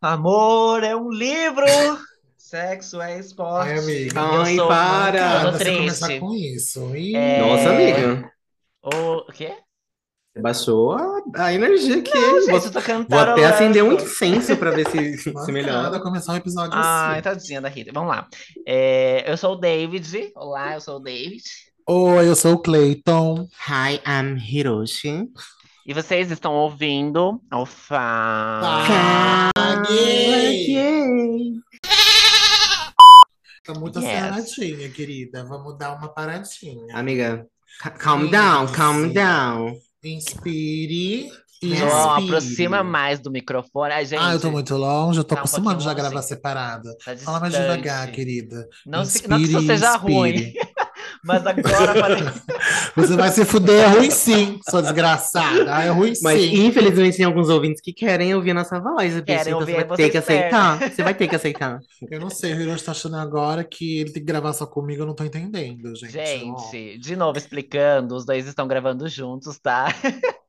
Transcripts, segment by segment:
Amor é um livro. Sexo é esporte. Ai, amiga. Eu Ai, sou- para. Eu tô começar com isso. Ih, É, Nossa, amiga. O quê? Você baixou a, a energia aqui. Não, gente, vou, vou até acender um incenso pra ver se, se melhora. começar um episódio Ai, assim. tadinha da Rita. Vamos lá. É, eu sou o David. Olá, eu sou o David. Oi, eu sou o Clayton. Hi, I'm Hiroshi. E vocês estão ouvindo o Fá. Paguei! Tá muito Yes. aceleradinha, querida. Vamos dar uma paradinha. Amiga, ca- calm down, calm Isso. down. Inspire. João, Expire. aproxima mais do microfone. Ai, gente, Ah, eu tô muito longe, eu tô Tá um acostumando pouquinho já a longe. gravar separada. tá Fala mais devagar, querida. Não, se- não que isso Inspire, seja inspire. ruim, mas agora parece. Você vai se fuder, é ruim sim, sua desgraçada. É ruim Mas sim. infelizmente tem alguns ouvintes que querem ouvir a nossa voz, bicho, Querem então ouvir, você vai ter que espera. aceitar. Você vai ter que aceitar. Eu não sei, o Hiroshi tá achando agora que ele tem que gravar só comigo, eu não tô entendendo, gente. Gente, de novo explicando, os dois estão gravando juntos, tá?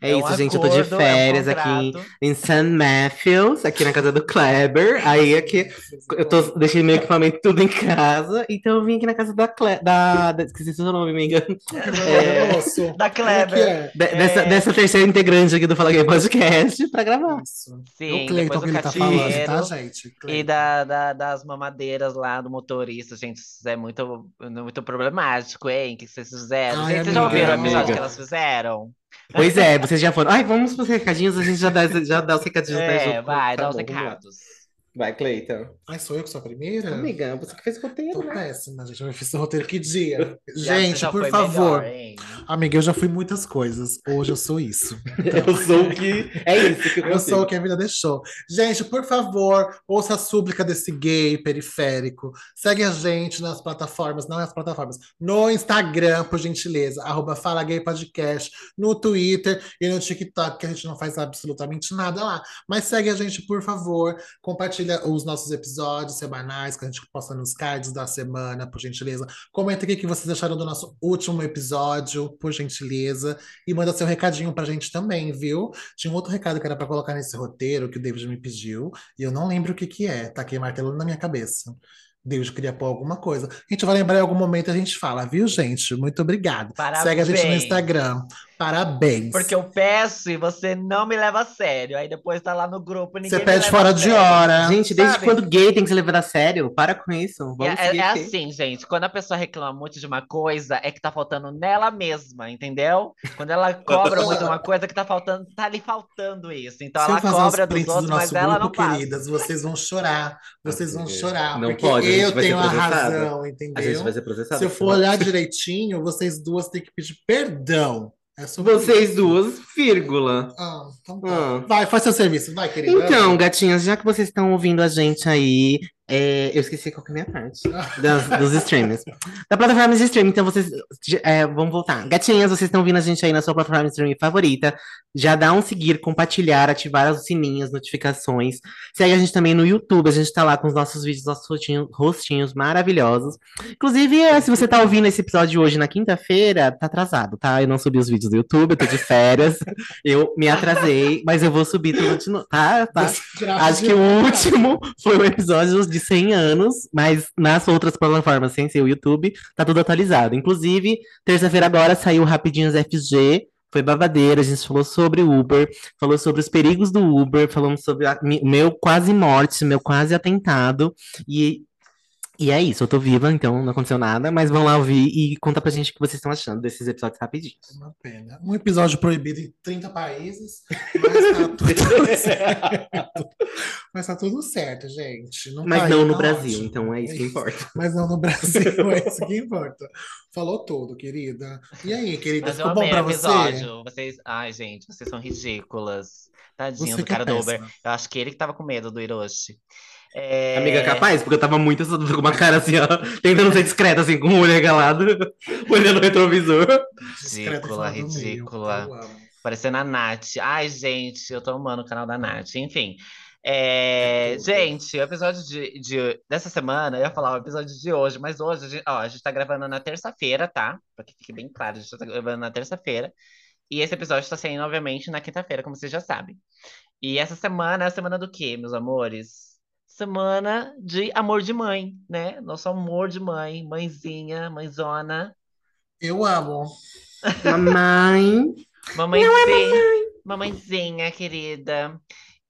É um isso, gente. Eu tô de acordo, é um férias aqui em St. Matthews, aqui na casa do Kleber. Aí aqui eu tô, deixei meu equipamento tudo em casa, então eu vim aqui na casa da Kleber. Da, da- esqueci seu nome, amiga. É, moço. Da é Kleber. é? De- dessa, É. dessa terceira integrante aqui do Fala Gay Podcast pra gravar. Isso. Sim, o Cleiton que ele tá falando, tá, gente? E da, da- das mamadeiras lá do motorista, gente, isso é muito, muito problemático, hein? O que vocês fizeram? Ai, gente, vocês já ouviram o episódio que elas fizeram? Pois é, vocês já foram. Ai, vamos pros recadinhos, a gente já dá, já dá os recadinhos. É, vai, Tá dá os bom, lá. recados. Vai, Cleiton. Ai, sou eu que sou a primeira? Amiga, você que fez o roteiro. Tô né? péssima, gente. Eu fiz o roteiro que dia? Gente, por favor. melhor? Amiga, eu já fui muitas coisas. Hoje eu sou isso. Eu sou o que. É isso que eu, Eu sou o que a vida deixou. Gente, por favor, ouça a súplica desse gay periférico. Segue a gente nas plataformas, não nas plataformas, no Instagram, por gentileza, arroba Fala Gay Podcast, no Twitter e no TikTok, que a gente não faz absolutamente nada lá. Mas segue a gente, por favor. Compartilha os nossos episódios semanais que a gente posta nos cards da semana, por gentileza. Comenta o que vocês acharam do nosso último episódio, por gentileza. E manda seu recadinho pra gente também, viu? Tinha um outro recado que era pra colocar nesse roteiro que o David me pediu, e eu não lembro o que que é. Tá aqui martelando na minha cabeça. David queria pôr alguma coisa. A gente vai lembrar em algum momento e a gente fala, viu, gente? Muito obrigado. Segue a gente no Parabéns. Instagram. Parabéns. Porque eu peço e você não me leva a sério. Aí depois tá lá no grupo e ninguém Você pede fora de hora. Gente, desde Sabe? quando gay tem que se levar a sério? Para com isso. Vamos É, é aqui. assim, gente, quando a pessoa reclama muito de uma coisa, é que tá faltando nela mesma, entendeu? Quando ela cobra muito uma coisa que tá faltando, tá lhe faltando isso. Então Se ela cobra os dos prints do outros, mas nosso ela grupo, não faz. queridas, vocês vão chorar. Vocês vão chorar. não porque pode, a gente eu vai ser tenho a razão, A gente entendeu? vai ser processado. Se eu for olhar direitinho, vocês duas têm que pedir perdão. É sobre Vocês isso. duas, vírgula. Ah, então tá. Ah. Vai, faz seu serviço, vai, querida. Então, gatinhas, já que vocês estão ouvindo a gente aí, é, eu esqueci qual que é a minha parte das- dos streams. Da plataforma de streaming, então vocês. é, vamos voltar. Gatinhas, vocês estão ouvindo a gente aí na sua plataforma de streaming favorita. Já dá um seguir, compartilhar, ativar os sininhos, notificações. Segue a gente também no YouTube, a gente tá lá com os nossos vídeos, nossos rostinhos, rostinhos maravilhosos. Inclusive, é, se você tá ouvindo esse episódio hoje na quinta-feira, tá atrasado, tá? Eu não subi os vídeos do YouTube, eu tô de férias. Eu me atrasei, mas eu vou subir tudo de novo, tá? tá. Acho que o último foi o episódio de 100 anos, mas nas outras plataformas, sem ser o YouTube, tá tudo atualizado. Inclusive, terça-feira agora saiu o Rapidinhos FG, foi babadeira, a gente falou sobre Uber, falou sobre os perigos do Uber, falamos sobre mi- meu quase morte, meu quase atentado, e, e é isso, eu tô viva, então não aconteceu nada, mas vão lá ouvir e conta pra gente o que vocês estão achando desses episódios rapidinhos. Uma pena. Um episódio proibido em 30 países, mas tá tudo certo. Mas tá tudo certo, gente. Não Mas tá não aí, no tá Brasil, ótimo. então é isso que importa. Mas não no Brasil, é isso que importa. Falou tudo, querida. E aí, querida, Mas ficou bom pra o você? episódio. Vocês... Ai, gente, vocês são ridículas. Tadinho Você do é cara do Uber. Eu acho que ele que tava com medo do Hiroshi. É... Amiga, capaz, porque eu tava muito com uma cara assim, ó, tentando ser discreta, assim, com o olho regalado, olhando o retrovisor. Ridícula, ridícula. Parecendo a Nath. Ai, gente, eu tô amando o canal da Nath. Enfim. É, É gente, o episódio de, de- dessa semana, eu ia falar o episódio de hoje, mas hoje, a gente, ó, a gente tá gravando na terça-feira, tá? Pra que fique bem claro, a gente tá gravando na terça-feira. E esse episódio tá saindo, obviamente, na quinta-feira, como vocês já sabem. E essa semana é a semana do quê, meus amores? Semana de amor de mãe, né? Nosso amor de mãe, mãezinha, mãezona. Eu amo. Mamãe. Mamãezinha, mamãezinha querida.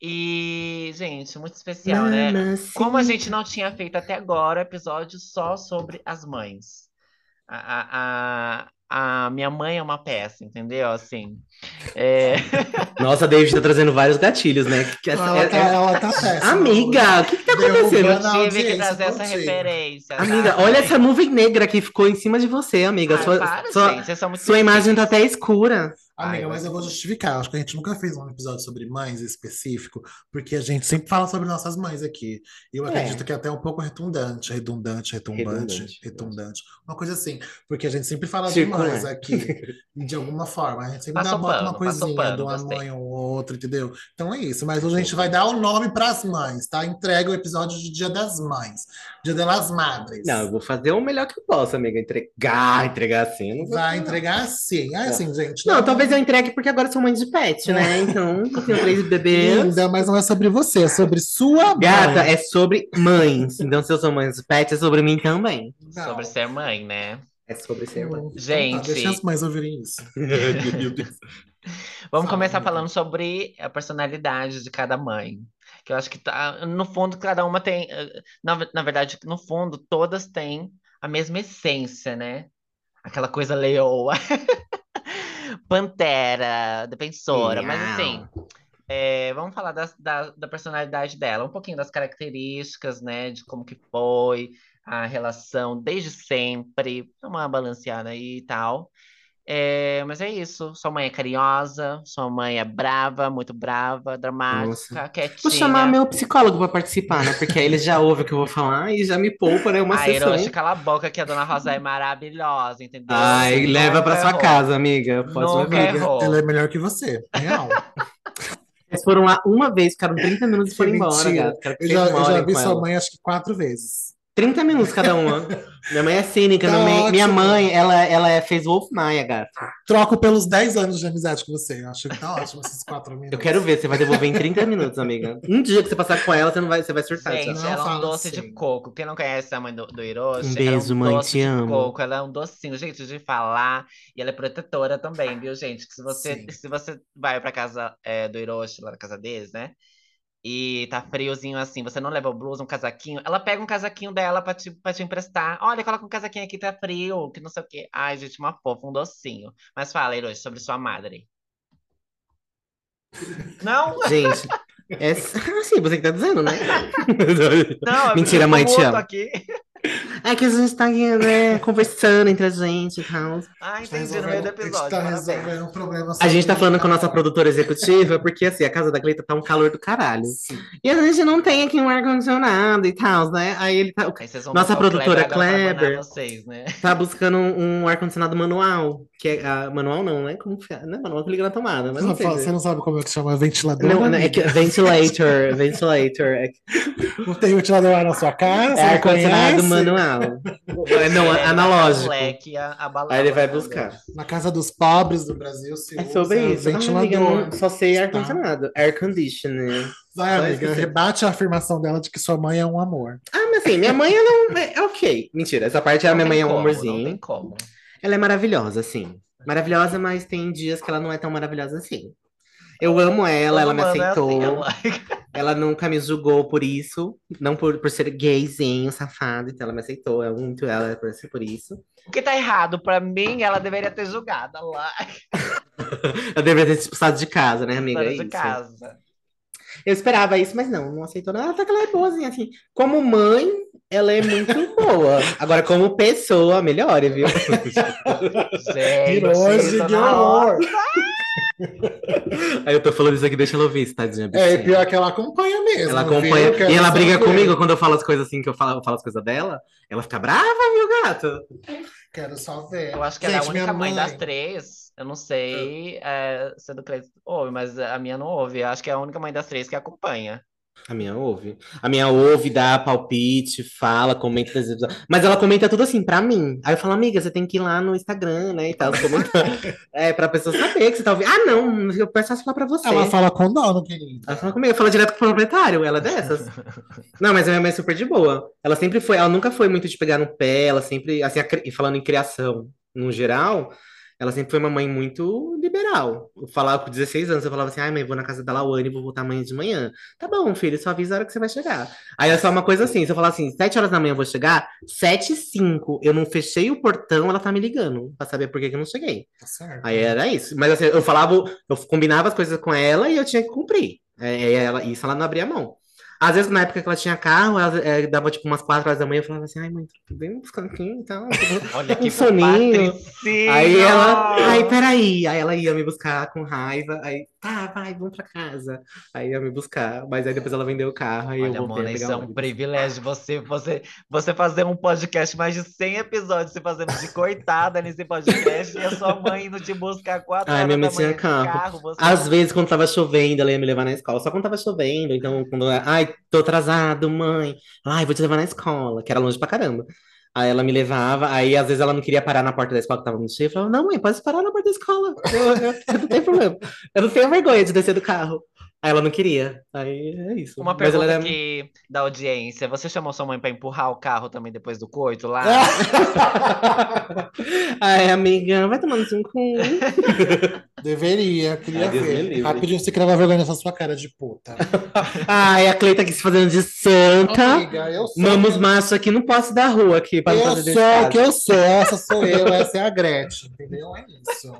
E, gente, muito especial, né? Mamacita. Como a gente não tinha feito até agora episódio só sobre as mães. A, a, a, a minha mãe é uma peça, entendeu? Assim. É... Nossa, a David tá trazendo vários gatilhos, né? Que- essa- Ela é- tá, é- ela tá péssima. Amiga, o que que tá acontecendo? A Tive que trazer essa contigo. referência. tá? Amiga, olha essa nuvem negra que ficou em cima de você, amiga. Ai, sua para, sua- gente, sua imagem tá até escura. Amiga, Ai, mas eu vou justificar. Acho que a gente nunca fez um episódio sobre mães específico, porque a gente sempre fala sobre nossas mães aqui. E eu É. acredito que é até um pouco redundante, redundante, retumbante, Redundante. redundante. Uma coisa assim. Porque a gente sempre fala Circular. de mães aqui, de alguma forma. A gente sempre dá, bota uma coisinha pano, de uma gostei. mãe ou outra, entendeu? Então é isso. Mas hoje a gente vai dar o nome para as mães, tá? Entrega o episódio de Dia das Mães, Dia das Madres. Não, eu vou fazer o melhor que eu posso, amiga. Entregar, entregar assim. Não, Vai não. entregar sim. É assim, gente. Não, talvez eu entregue porque agora eu sou mãe de pet, né? Então, eu tenho três bebês. Linda, mas não é sobre você, é sobre sua Gata, mãe. é sobre mães. Então, se eu sou mãe de pet, é sobre mim também. Não. Sobre ser mãe, né? É sobre ser mãe. Então tá, Gente. deixa as mães ouvirem isso. Meu Deus. Vamos Fala, começar falando sobre a personalidade de cada mãe. Que eu acho que tá, no fundo, cada uma tem. eh, Na, na verdade, no fundo, todas têm a mesma essência, né? Aquela coisa leoa, pantera, defensora, mas assim. É, vamos falar das- da, da personalidade dela, um pouquinho das características, né, de como que foi a relação desde sempre, uma balanceada aí e tal. É, mas é isso, sua mãe é carinhosa, sua mãe é brava, muito brava, dramática, quietinha. Vou chamar meu psicólogo pra participar, né? Porque aí ele já ouve o que eu vou falar e já me poupa, né? Uma Ai, sessão. Hiroshi, cala a boca que a Dona Rosa é maravilhosa, entendeu? Ai, Nunca leva pra sua casa, amiga. Pode. Amiga, errou. ela é melhor que você, real. Eles foram lá uma vez, ficaram 30 minutos e foram embora, que Eu já, eu já vi sua ela. mãe acho que quatro vezes. 30 minutos cada uma. Minha mãe é cínica. Tá minha mãe, minha mãe, ela, ela é- fez Wolf Maia, gato. Troco pelos 10 anos de amizade com você. Acho que tá ótimo esses quatro minutos. Eu quero ver, você vai devolver em 30 minutos, amiga. Um dia que você passar com ela, você, não vai, você vai surtar. Gente, já. Ela é um doce assim. de coco. Quem não conhece a mãe do, do Hiroshi, Um ela é beijo, um mãe, doce te de amo. coco. Ela é um docinho, gente, de falar. E ela é protetora também, viu, gente? Que se você, Sim. se você vai pra casa é, do Hiroshi, lá na casa deles, né? E tá friozinho assim, você não leva blusa, um casaquinho. Ela pega um casaquinho dela pra te, pra te emprestar. Olha, coloca um casaquinho aqui, tá frio, que não sei o quê. Ai, gente, uma fofa, um docinho. Mas fala, Hiroshi, sobre sua madre. Não? Gente, é assim, você que tá dizendo, né? Não, Mentira, mãe, te amo. aqui. É que a gente tá aqui, né, conversando entre a gente e tal. Ah, Tá entendi, no meio do resolvendo- a gente episódio. tá resolvendo um problema A gente tá falando com a nossa produtora executiva, porque assim, a casa da Cleita tá um calor do caralho. Sim. E a gente não tem aqui um ar-condicionado e tal, né? Aí ele tá, Aí vocês vão Nossa produtora Kleber Kleber. vocês, né? tá buscando um, um ar-condicionado manual. Que é, ah, manual não, né? Como que é? Não é manual que liga na tomada, mas Você não não, fala- você não sabe como é que chama ventilador? Não, não, é que ventilator, ventilator. É, Não tem ventilador lá na sua casa? é ar-condicionado? Manual. É, não, vai analógico. dar um leque, a- a balada, Aí ele vai né, buscar. Na casa dos pobres do Brasil se É usa sobre isso. Ah, amiga, não- só sei Tá. ar-condicionado. Air conditioner. Vai, Só amiga, rebate a afirmação dela de que sua mãe é um amor. Ah, mas assim, minha mãe, ela é, é ok. Mentira, essa parte a Não minha mãe é um como, amorzinho. Não tem como. Ela é maravilhosa, assim. Maravilhosa, mas tem dias que ela não é tão maravilhosa assim. Eu amo ela, ela me é aceitou. assim, ela- Ela nunca me julgou por isso. Não por, por ser gayzinho, safado. Então ela me aceitou. Eu amo muito ela por ser por isso. O que tá errado pra mim, ela deveria ter julgado lá Eu deveria ter expulsado de casa, né, amiga? fora É de isso. casa. Eu esperava isso, mas não, não aceitou nada. Até que ela é boazinha, assim. Como mãe, ela é muito boa. Agora, como pessoa, melhore, viu? Gente, que horror! Aí eu tô falando isso aqui, deixa ela ouvir, tadinha. É, bichinha. e pior que ela acompanha mesmo. Ela viu? acompanha. Quero E ela briga ver. comigo quando eu falo as coisas assim, que eu falo, eu falo as coisas dela. Ela fica brava, viu, gato? Quero só ver. Eu acho que ela é a Gente, única minha mãe das mãe- três. Eu não sei é, se a do Cleiton ouve, mas a minha não ouve. Eu acho que é a única mãe das três que acompanha. A minha ouve. A minha ouve, dá palpite, fala, comenta. Mas ela comenta tudo assim pra mim. Aí eu falo, amiga, você tem que ir lá no Instagram, né? E tal, é, pra pessoa saber que você tá ouvindo. Ah, não, eu peço falar pra você. Ela fala com dono, querido. Ela fala comigo, fala direto com o proprietário, ela é dessas. não, mas a minha mãe é super de boa. Ela sempre foi, ela nunca foi muito de pegar no pé, ela sempre, assim, a falando em criação no geral, ela sempre foi uma mãe muito liberal. Eu falava com 16 anos, eu falava assim, ai mãe, vou na casa da Lawane e vou voltar amanhã de manhã. Tá bom, filho, só avisa a hora que você vai chegar. Aí é só uma coisa assim, se eu falar assim, 7 horas da manhã eu vou chegar, 7 e 5, eu não fechei o portão, ela tá me ligando, pra saber por que que eu não cheguei. Tá certo. Aí era isso. Mas assim, eu falava, eu combinava as coisas com ela e eu tinha que cumprir. É, ela, isso ela não abria mão. Às vezes, na época que ela tinha carro, ela é, dava tipo umas 4 horas da manhã, eu falava assim, ai, mãe, vem buscar aqui e tal. Olha Um que soninho. Aí ela, ai, peraí. Aí ela ia me buscar com raiva. Aí, tá, vai, vamos pra casa. Aí ia me buscar. Mas aí depois ela vendeu o carro. Eu Olha, voltei Mona, a isso pegar é o um privilégio. Você, você, você fazer um podcast mais de 100 episódios, você fazendo de coitada nesse podcast, e a sua mãe indo te buscar 4 Ai, horas minha mãe tinha carro. carro. Às vezes, quando tava chovendo, ela ia me levar na escola. Só quando tava chovendo. Então, quando ai, tô atrasado, mãe. Ai, vou te levar na escola, que era longe pra caramba. Aí ela me levava, aí às vezes ela não queria parar na porta da escola que tava muito cheia. Eu falava, não, mãe, pode parar na porta da escola. Eu, eu- eu não tenho problema. Eu não tenho vergonha de descer do carro. Aí ela não queria. Aí é isso. Uma Mas pergunta era... que, da audiência. Você chamou sua mãe pra empurrar o carro também depois do coito lá? Ai, amiga, vai tomando um com. Deveria, queria ver. Rapidinho você crava vergonha nessa sua cara de puta. Ai, a Cleita aqui se fazendo de santa. Amiga, eu sou. Mamos macho aqui no posse da rua aqui para Eu fazer sou o que eu sou, essa sou eu, essa é a Gretchen, entendeu? É isso.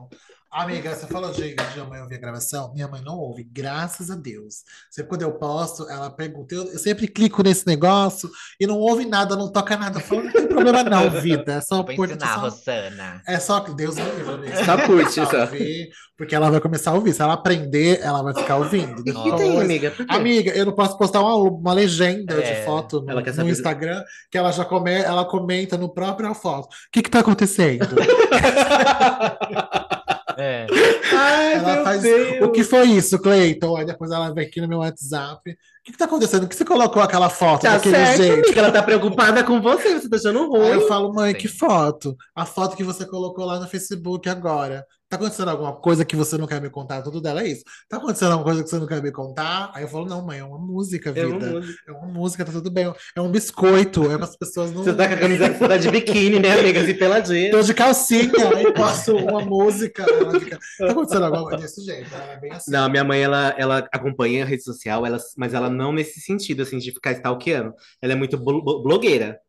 Amiga, você falou de, de minha mãe ouvir a gravação? Minha mãe não ouve, graças a Deus. Sempre quando eu posto, ela pergunta. Eu, eu sempre clico nesse negócio e não ouve nada, não toca nada. Eu falo, não tem problema não, vida. É só por ensinar, só, Rossana. É só que Deus me livre. Só curte, só. ouvir, Porque ela vai começar a ouvir. Se ela aprender, ela vai ficar ouvindo. Que tem, amiga? Amiga, eu não posso postar uma, uma legenda É, de foto no, no Instagram que ela já come, ela comenta no próprio foto. O que que tá acontecendo? É. Ai, ela meu faz. Deus. O que foi isso, Cleiton? Aí depois ela vem aqui no meu WhatsApp. O que que tá acontecendo? Por que você colocou aquela foto Tá daquele certo, jeito? amiga. Ela tá preocupada com você, você tá achando Aí eu ruim. falo, mãe, Sim. que foto? A foto que você colocou lá no Facebook agora. Tá acontecendo alguma coisa que você não quer me contar? Tudo dela é isso. Tá acontecendo alguma coisa que você não quer me contar? Aí eu falo, não, mãe, é uma música, É uma vida. música. É uma música, tá tudo bem. É um biscoito. É para as pessoas não. Você tá com a camiseta você tá de biquíni, né, amiga? Assim, peladinha. Tô de calcinha, aí posto uma música. Ela fica, tá acontecendo alguma coisa desse jeito? Ela é bem assim. Não, minha mãe, ela, ela acompanha a rede social, ela, mas ela não nesse sentido, assim, de ficar stalkeando. Ela é muito blo- blo- blogueira.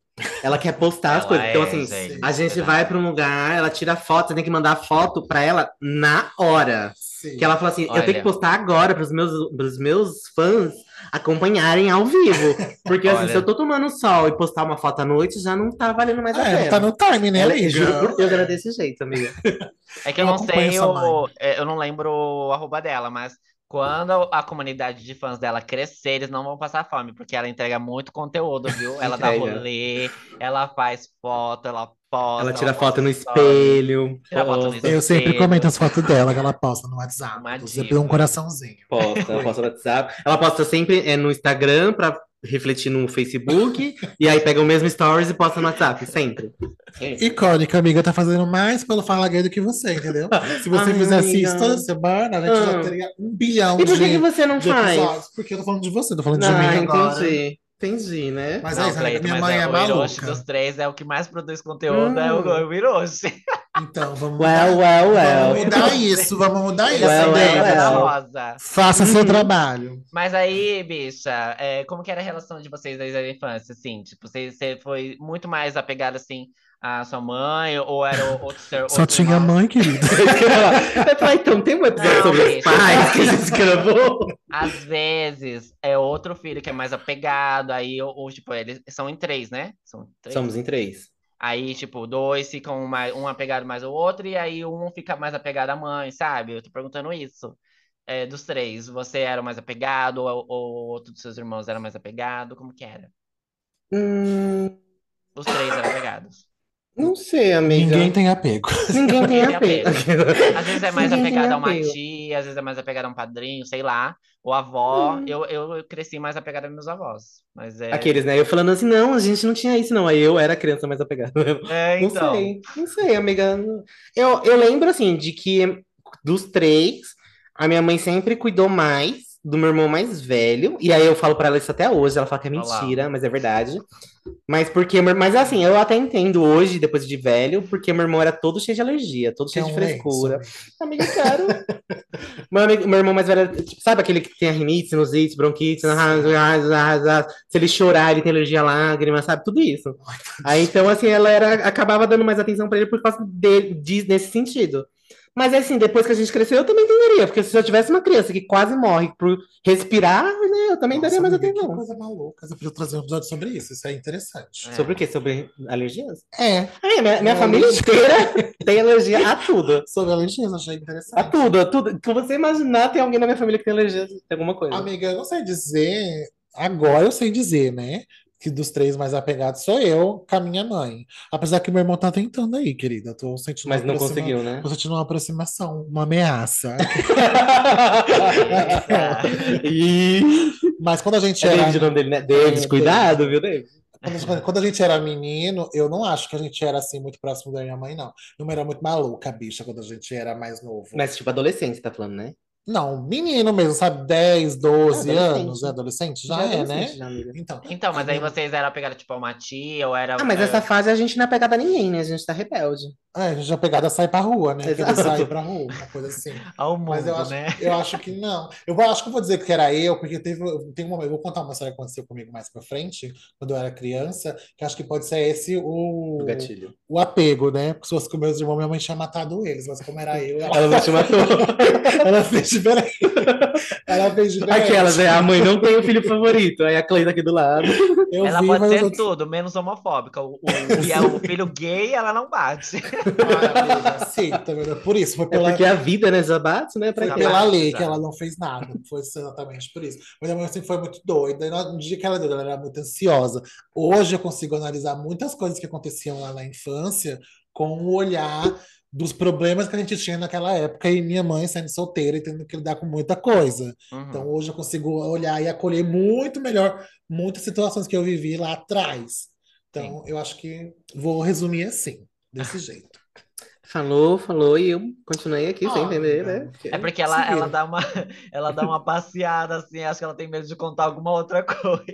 Ela quer postar as Ela coisas. Então, é, assim, gente, a gente verdade. vai pra um lugar, ela tira foto, você tem que mandar foto pra ela na hora. Sim. Que ela fala assim, eu tenho que Olha. postar agora pros meus, pros meus fãs acompanharem ao vivo. Porque, assim, Olha. se eu tô tomando sol e postar uma foto à noite, já não tá valendo mais a É, pena. tá no time, né, Ela, amiga? juro por Deus, era desse jeito, amiga. É que eu Eu não sei, mãe. é, eu não lembro o arroba dela, mas quando a comunidade de fãs dela crescer, eles não vão passar fome, porque ela entrega muito conteúdo, viu? Ela dá rolê, ela faz foto, ela posta. Ela tira posta foto no espelho. Tira foto no posta. Eu sempre Espelho. comento as fotos dela que ela posta no WhatsApp. Eu sempre um coraçãozinho. Posta, ela posta no WhatsApp. Ela posta sempre é, no Instagram pra refletir no Facebook. e aí pega o mesmo stories e posta no WhatsApp, sempre. Icônica, amiga, tá fazendo mais pelo Fala Gay do que você, entendeu? Se você Ai, fizesse amiga. isso toda semana, a gente já Ah. teria um bilhão E por que, de, que você não de faz? episódios. Porque eu tô falando de você, tô falando de Ah, mim agora. entendi. Entendi, né? Mas Não, é isso, amiga, Cleiton, minha mas mãe é, o Hiroshi maluca. dos três é o que mais produz conteúdo, é Hum. o, o Hiroshi. Então, vamos Well, mudar. well, well. Vamos mudar isso, vamos mudar isso, Well, well, well. Rosa. Faça seu Uhum. trabalho. Mas aí, bicha, é, como que era a relação de vocês desde a infância, assim? Tipo, você, você foi muito mais apegada, assim, à sua mãe? Ou era o- outro ser Só outro tinha irmão? mãe, falei, então tem um episódio Não, sobre os pais que a gente gravou. Às vezes, é outro filho que é mais apegado, aí, ou, ou, tipo, eles são em três, né? São três? Somos em três. Aí, tipo, dois ficam mais, um apegado mais ao outro, e aí um fica mais apegado à mãe, sabe? Eu tô perguntando isso. É, dos três, você era o mais apegado, ou, ou outro dos seus irmãos era mais apegado? Como que era? Hum, Os três eram apegados. Não sei, amiga. Ninguém tem apego. Ninguém tem apego. Às vezes é mais Ninguém tem apegada a uma apego. tia, às vezes é mais apegada a um padrinho, sei lá. Ou avó. Eu, eu cresci mais apegada aos meus avós. Mas é. Aqueles, né? Eu falando assim, não, a gente não tinha isso, não. Aí eu era a criança mais apegada. É, Não então. sei, não sei, amiga. Eu, eu lembro, assim, de que dos três, a minha mãe sempre cuidou mais do meu irmão mais velho. E aí eu falo pra ela isso até hoje. Ela fala que é mentira, mas é verdade. Mas porque, mas assim, eu até entendo hoje, depois de velho, porque meu irmão era todo cheio de alergia, todo cheio de Então, frescura. Amiga, cara. meu, amigo- meu irmão mais velho, era, tipo, sabe aquele que tem a rinite, sinusite, bronquite, se ele chorar, ele tem alergia à lágrima, sabe? Tudo isso. Aí então, assim, ela era, acabava dando mais atenção pra ele por causa dele, diz nesse sentido. Mas assim, depois que a gente cresceu, eu também entenderia, porque se eu tivesse uma criança que quase morre por respirar, né, eu também Nossa, daria mais amiga, que atenção. coisa maluca. Eu podia trazer um episódio sobre isso. Isso é interessante. É. Sobre o quê? Sobre alergias? É, Ah, minha, minha É, família inteira tem alergia a tudo. sobre alergias, achei interessante. A tudo, a tudo. Que você imaginar, tem alguém na minha família que tem alergia a alguma coisa. Amiga, eu não sei dizer. Agora eu sei dizer, né? Que dos três mais apegados sou eu com a minha mãe. Apesar que meu irmão tá tentando aí, querida. Tô sentindo Mas não aproxima- conseguiu, né? Tô sentindo uma aproximação, uma ameaça. e... Mas quando a gente É era. David o nome dele, né? David, É, cuidado, viu, David? Quando a gente- quando a gente era menino, eu não acho que a gente era assim muito próximo da minha mãe, não. Mãe era muito maluca, bicha, quando a gente era mais novo. Mas, tipo, adolescente, você tá falando, né? Não, menino mesmo, sabe? 10, 12 É, anos. É adolescente? Já, Já é, né? adolescente, já, amiga. Então, Então, mas aí vocês eram apegados, tipo, a uma tia, ou era. Ah, mas é, essa fase a gente não é pegada a ninguém, né? A gente tá rebelde. É, a gente já pegada sai pra rua, né? Exato. sair pra rua, uma coisa assim. ao mundo, Mas eu acho, né? eu acho que não. Eu vou- acho que eu vou dizer que era eu, porque teve, tem um momento, eu vou contar uma história que aconteceu comigo mais pra frente, quando eu era criança, que acho que pode ser esse o, O gatilho. o apego, né? Porque se fosse com meus irmãos, minha mãe tinha matado eles, mas como era eu, ela, Ela não te matou. ela fez diferente. Ela fez diferente. Aquelas, né? A mãe não tem o filho favorito. Aí a Clay tá aqui do lado. Eu Ela vi, pode ser os outros- tudo, menos homofóbica. O, o, que é o filho gay, ela não bate. Ah, sim, tá vendo? Por isso, foi É pela, porque a vida, né, já bate, né? Pra Foi pela lei Exato. que ela não fez nada. Foi exatamente por isso. Mas a mãe sempre foi muito doida. E no dia que ela deu, ela era muito ansiosa. Hoje eu consigo analisar muitas coisas que aconteciam lá na infância com o olhar dos problemas que a gente tinha naquela época e minha mãe sendo solteira e tendo que lidar com muita coisa. Uhum. Então hoje eu consigo olhar e acolher muito melhor muitas situações que eu vivi lá atrás. Então eu acho que vou resumir assim, desse jeito. Falou, falou, e eu continuei aqui sem Ah, entender, né? É porque Se ela, vira. ela dá uma, ela dá uma passeada, assim, acho que ela tem medo de contar alguma outra coisa.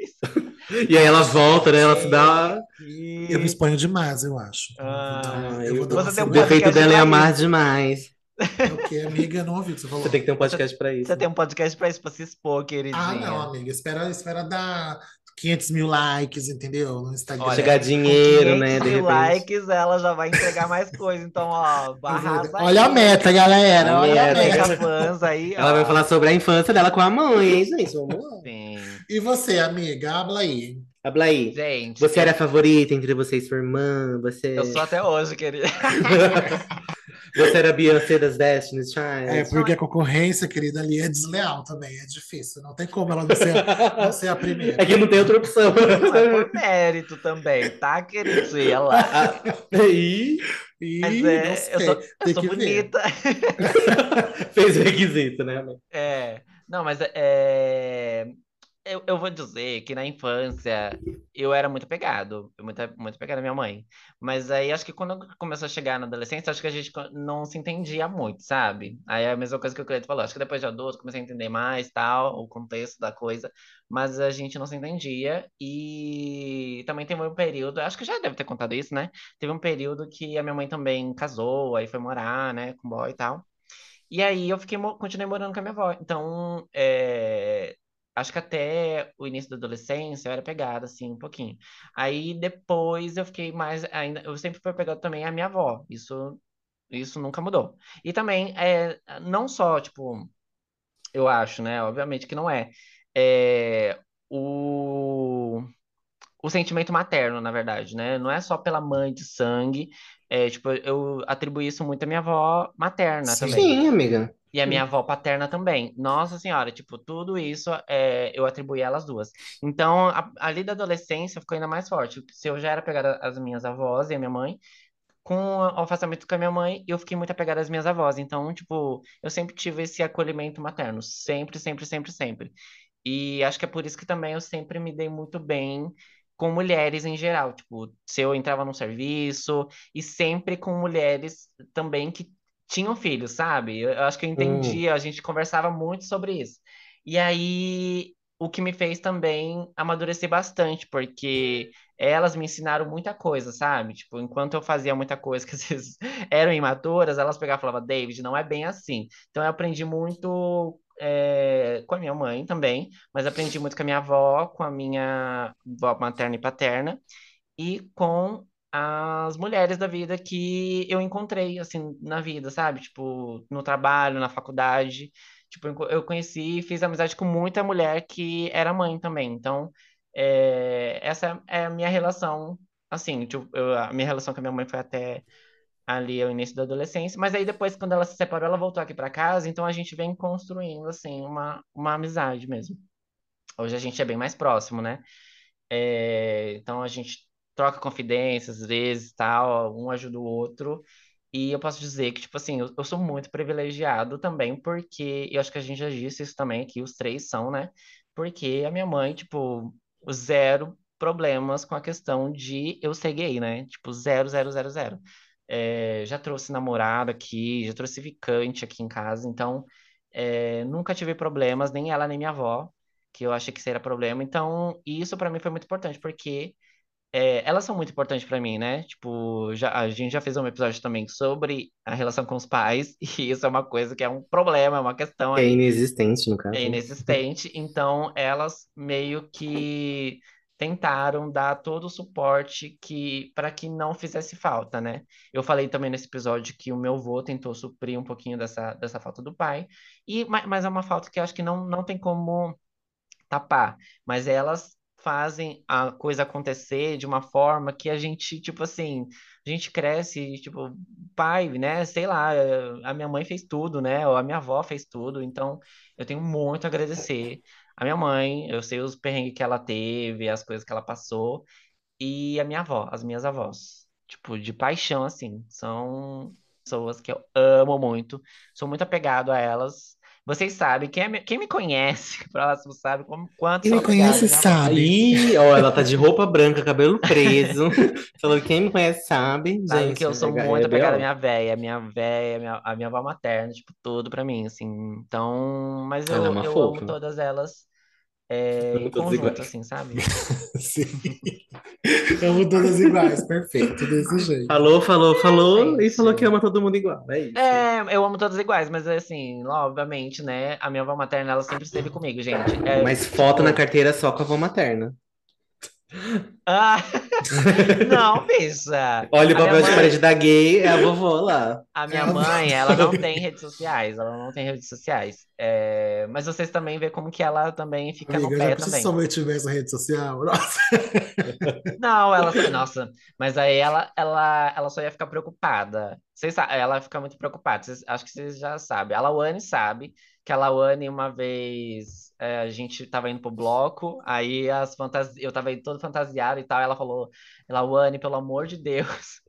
E aí ela volta, né? Ela se dá. E... Eu me exponho demais, eu acho. Ah, Ah, eu vou dar um O defeito dela é amar isso. demais. O que, amiga? Eu não ouvi o que você falou. Você tem que ter um podcast pra isso. Você tem um podcast pra isso, pra se expor, queridinha. Ah, não, amiga. Espera, espera dar 500 mil likes, entendeu? No Instagram. Olha, Chegar dinheiro, 500 né? De mil repente. likes, ela já vai entregar mais coisa. Então, ó, arrasa Olha a aí. meta, galera. Olha a meta. meta. Mega fãs aí, Ela vai falar sobre a infância dela com a mãe, hein, gente? Vamos lá. Sim. E você, amiga? Habla aí. Habla aí. Gente, Você eu- era a favorita entre você e sua irmã? Você, eu sou até hoje, querida. você era a Beyoncé das Destiny's Child? É, porque a concorrência, querida, ali é desleal também. É difícil. Não tem como ela não ser, não ser a primeira. É que não tem outra opção. Não é por mérito também, tá, queridinha? Lá. E E Mas é, sei, eu sou, eu sou ver. bonita. fez o requisito, né? É, não, mas é, eu, eu vou dizer que na infância eu era muito apegado, muito, muito apegado à minha mãe. Mas aí acho que quando começou a chegar na adolescência, acho que a gente não se entendia muito, sabe? Aí é a mesma coisa que o Cleiton falou, acho que depois de adulto comecei a entender mais, tal, o contexto da coisa, mas a gente não se entendia. E também teve um período, acho que já deve ter contado isso, né? Teve um período que a minha mãe também casou, aí foi morar, né, com boy e tal. E aí eu fiquei, continuei morando com a minha avó. Então, é, acho que até o início da adolescência eu era pegada, assim, um pouquinho. Aí depois eu fiquei mais ainda, eu sempre fui pegado também à minha avó. Isso, isso nunca mudou. E também, é, não só, tipo, eu acho, né? Obviamente que não é. É, o, o sentimento materno, na verdade, né? Não é só pela mãe de sangue. É, tipo, eu atribuí isso muito à minha avó materna Sim. também. Sim, amiga. E a minha avó paterna também. Nossa senhora, tipo, tudo isso é, eu atribuí a elas duas. Então, a- ali da adolescência ficou ainda mais forte. Se eu já era pegada às minhas avós e a minha mãe, com o afastamento com a minha mãe, eu fiquei muito apegada às minhas avós. Então, tipo, eu sempre tive esse acolhimento materno. Sempre, sempre, sempre, sempre. E acho que é por isso que também eu sempre me dei muito bem com mulheres em geral. Tipo, se eu entrava num serviço, e sempre com mulheres também que tinham filhos, sabe? Eu, eu acho que eu entendi, Hum. a gente conversava muito sobre isso. E aí, o que me fez também amadurecer bastante, porque elas me ensinaram muita coisa, sabe? Tipo, enquanto eu fazia muita coisa que às vezes eram imaturas, elas pegavam e falavam, David, não é bem assim. Então eu aprendi muito é, com a minha mãe também, mas aprendi muito com a minha avó, com a minha avó materna e paterna, e com as mulheres da vida que eu encontrei, assim, na vida, sabe? Tipo, no trabalho, na faculdade. Tipo, eu co- eu conheci e fiz amizade com muita mulher que era mãe também. Então, é, essa é a minha relação, assim, tipo, eu- a minha relação com a minha mãe foi até ali ao início da adolescência, mas aí depois, quando ela se separou, ela voltou aqui para casa, então a gente vem construindo, assim, uma, uma amizade mesmo. Hoje a gente é bem mais próximo, né? É, então a gente troca confidências, às vezes, tal, um ajuda o outro. E eu posso dizer que, tipo assim, eu, eu sou muito privilegiado também, porque eu acho que a gente já disse isso também aqui, os três são, né? Porque a minha mãe, tipo, zero problemas com a questão de eu ser gay, né? Tipo, zero, zero, zero, zero. É, já trouxe namorado aqui, já trouxe ficante aqui em casa, então é, nunca tive problemas, nem ela nem minha avó que eu achei que seria problema. Então, isso pra mim foi muito importante, porque é, elas são muito importantes pra mim, né? Tipo, já, a gente já fez um episódio também sobre a relação com os pais, e isso é uma coisa que é um problema, é uma questão É aí inexistente, no é caso. inexistente, então elas meio que tentaram dar todo o suporte que para que não fizesse falta, né? Eu falei também nesse episódio que o meu avô tentou suprir um pouquinho dessa, dessa falta do pai, e ma- mas é uma falta que eu acho que não, não tem como tapar, mas elas fazem a coisa acontecer de uma forma que a gente, tipo assim, a gente cresce, tipo, pai, né? Sei lá, a minha mãe fez tudo, né? Ou a minha avó fez tudo, então eu tenho muito a agradecer a minha mãe, eu sei os perrengues que ela teve, as coisas que ela passou, e a minha avó, as minhas avós. Tipo, de paixão, assim. São pessoas que eu amo muito. Sou muito apegado a elas. Vocês sabem, quem, é me- quem me conhece próximo sabe como, quanto Quem me conhece sabe. Ih, ó, ela tá de roupa branca, cabelo preso. Falou que quem me conhece sabe. Sabe Gente, que eu sou muito é apegado à minha véia, minha véia, minha, a minha avó materna, tipo, tudo pra mim, assim. Então, mas Ela é eu, eu amo todas elas é, em Amo todos conjunto, iguais. assim, sabe? Sim. Amo todas iguais, perfeito, desse jeito. Falou, falou, falou e gente. falou que ama todo mundo igual. É isso. É, eu amo todas iguais, mas assim, obviamente, né? A minha avó materna, ela sempre esteve comigo, gente. É, Mas foto tipo, na carteira só com a avó materna. Ah, não, bicha. Olha o papel de mãe, parede da gay, é a vovó lá. a minha Ela- mãe, ela não tem redes sociais, ela não tem redes sociais. É, mas vocês também vê como que ela também fica no Amiga, já pé se também. sua mãe tivesse rede social? Nossa. Não, ela, nossa, mas aí ela, ela, ela só ia ficar preocupada. Vocês sa- ela fica muito preocupada. Vocês- acho que vocês já sabem. A Lawane sabe que a Lawane, uma vez, é, a gente tava indo pro bloco, aí as fantasi... eu tava todo fantasiado e tal, ela falou, Lawane, pelo amor de Deus,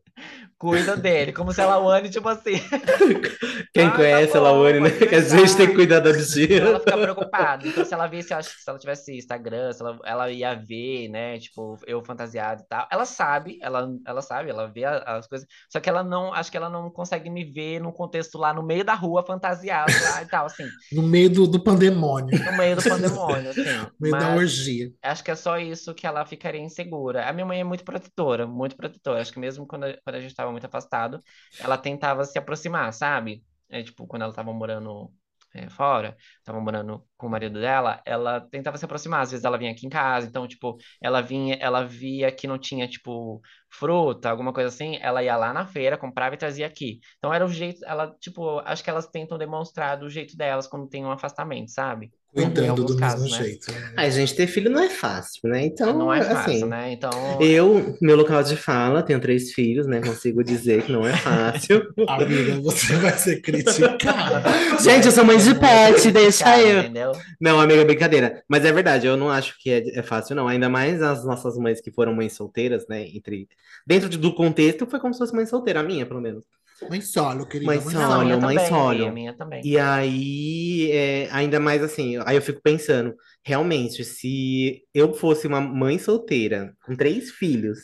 cuida dele. Como se a Lawane, tipo assim, Quem ah, tá conhece a bom, Lawane, né? Que a gente tem que cuidar da Então ela bichinha. fica preocupada. Então, se ela visse, eu acho que se ela tivesse Instagram, se ela, ela ia ver, né? Tipo, eu fantasiado e tal. Ela sabe, ela, ela sabe, ela vê a- as coisas. Só que ela não, acho que ela não consegue me ver num contexto lá no meio da rua, fantasiado lá e tal, assim. No meio do, do pandemônio, No meio do pandemônio, assim. no meio da Mas orgia. acho que é só isso que ela ficaria insegura. A minha mãe é muito protetora, muito protetora. Acho que mesmo quando a, quando a gente estava muito afastado, ela tentava se aproximar, sabe? É, tipo, quando ela estava morando é, fora, estava morando com o marido dela, ela tentava se aproximar. Às vezes ela vinha aqui em casa, então, tipo, ela vinha, ela via que não tinha, tipo, fruta, alguma coisa assim, ela ia lá na feira, comprava e trazia aqui. Então era o jeito, ela, tipo, acho que elas tentam demonstrar do jeito delas quando tem um afastamento, sabe? Cuidando do casos, mesmo né? jeito. Né? A gente, ter filho não é fácil, né? Então, não é fácil, assim, né? Então. Eu, meu local de fala, tenho três filhos, né? Consigo dizer que não é fácil. Amiga, você vai ser criticada. gente, eu sou mãe de pet, deixa eu. Entendeu? Não, amiga, brincadeira. Mas é verdade, eu não acho que é, é fácil, não. Ainda mais as nossas mães que foram mães solteiras, né? Entre... Dentro do contexto, foi como se fosse mãe solteira, a minha, pelo menos. Mãe solo, querida. Mãe solo, mãe solo. A minha também. E aí, é, ainda mais assim, aí eu fico pensando, realmente, se eu fosse uma mãe solteira, com três filhos,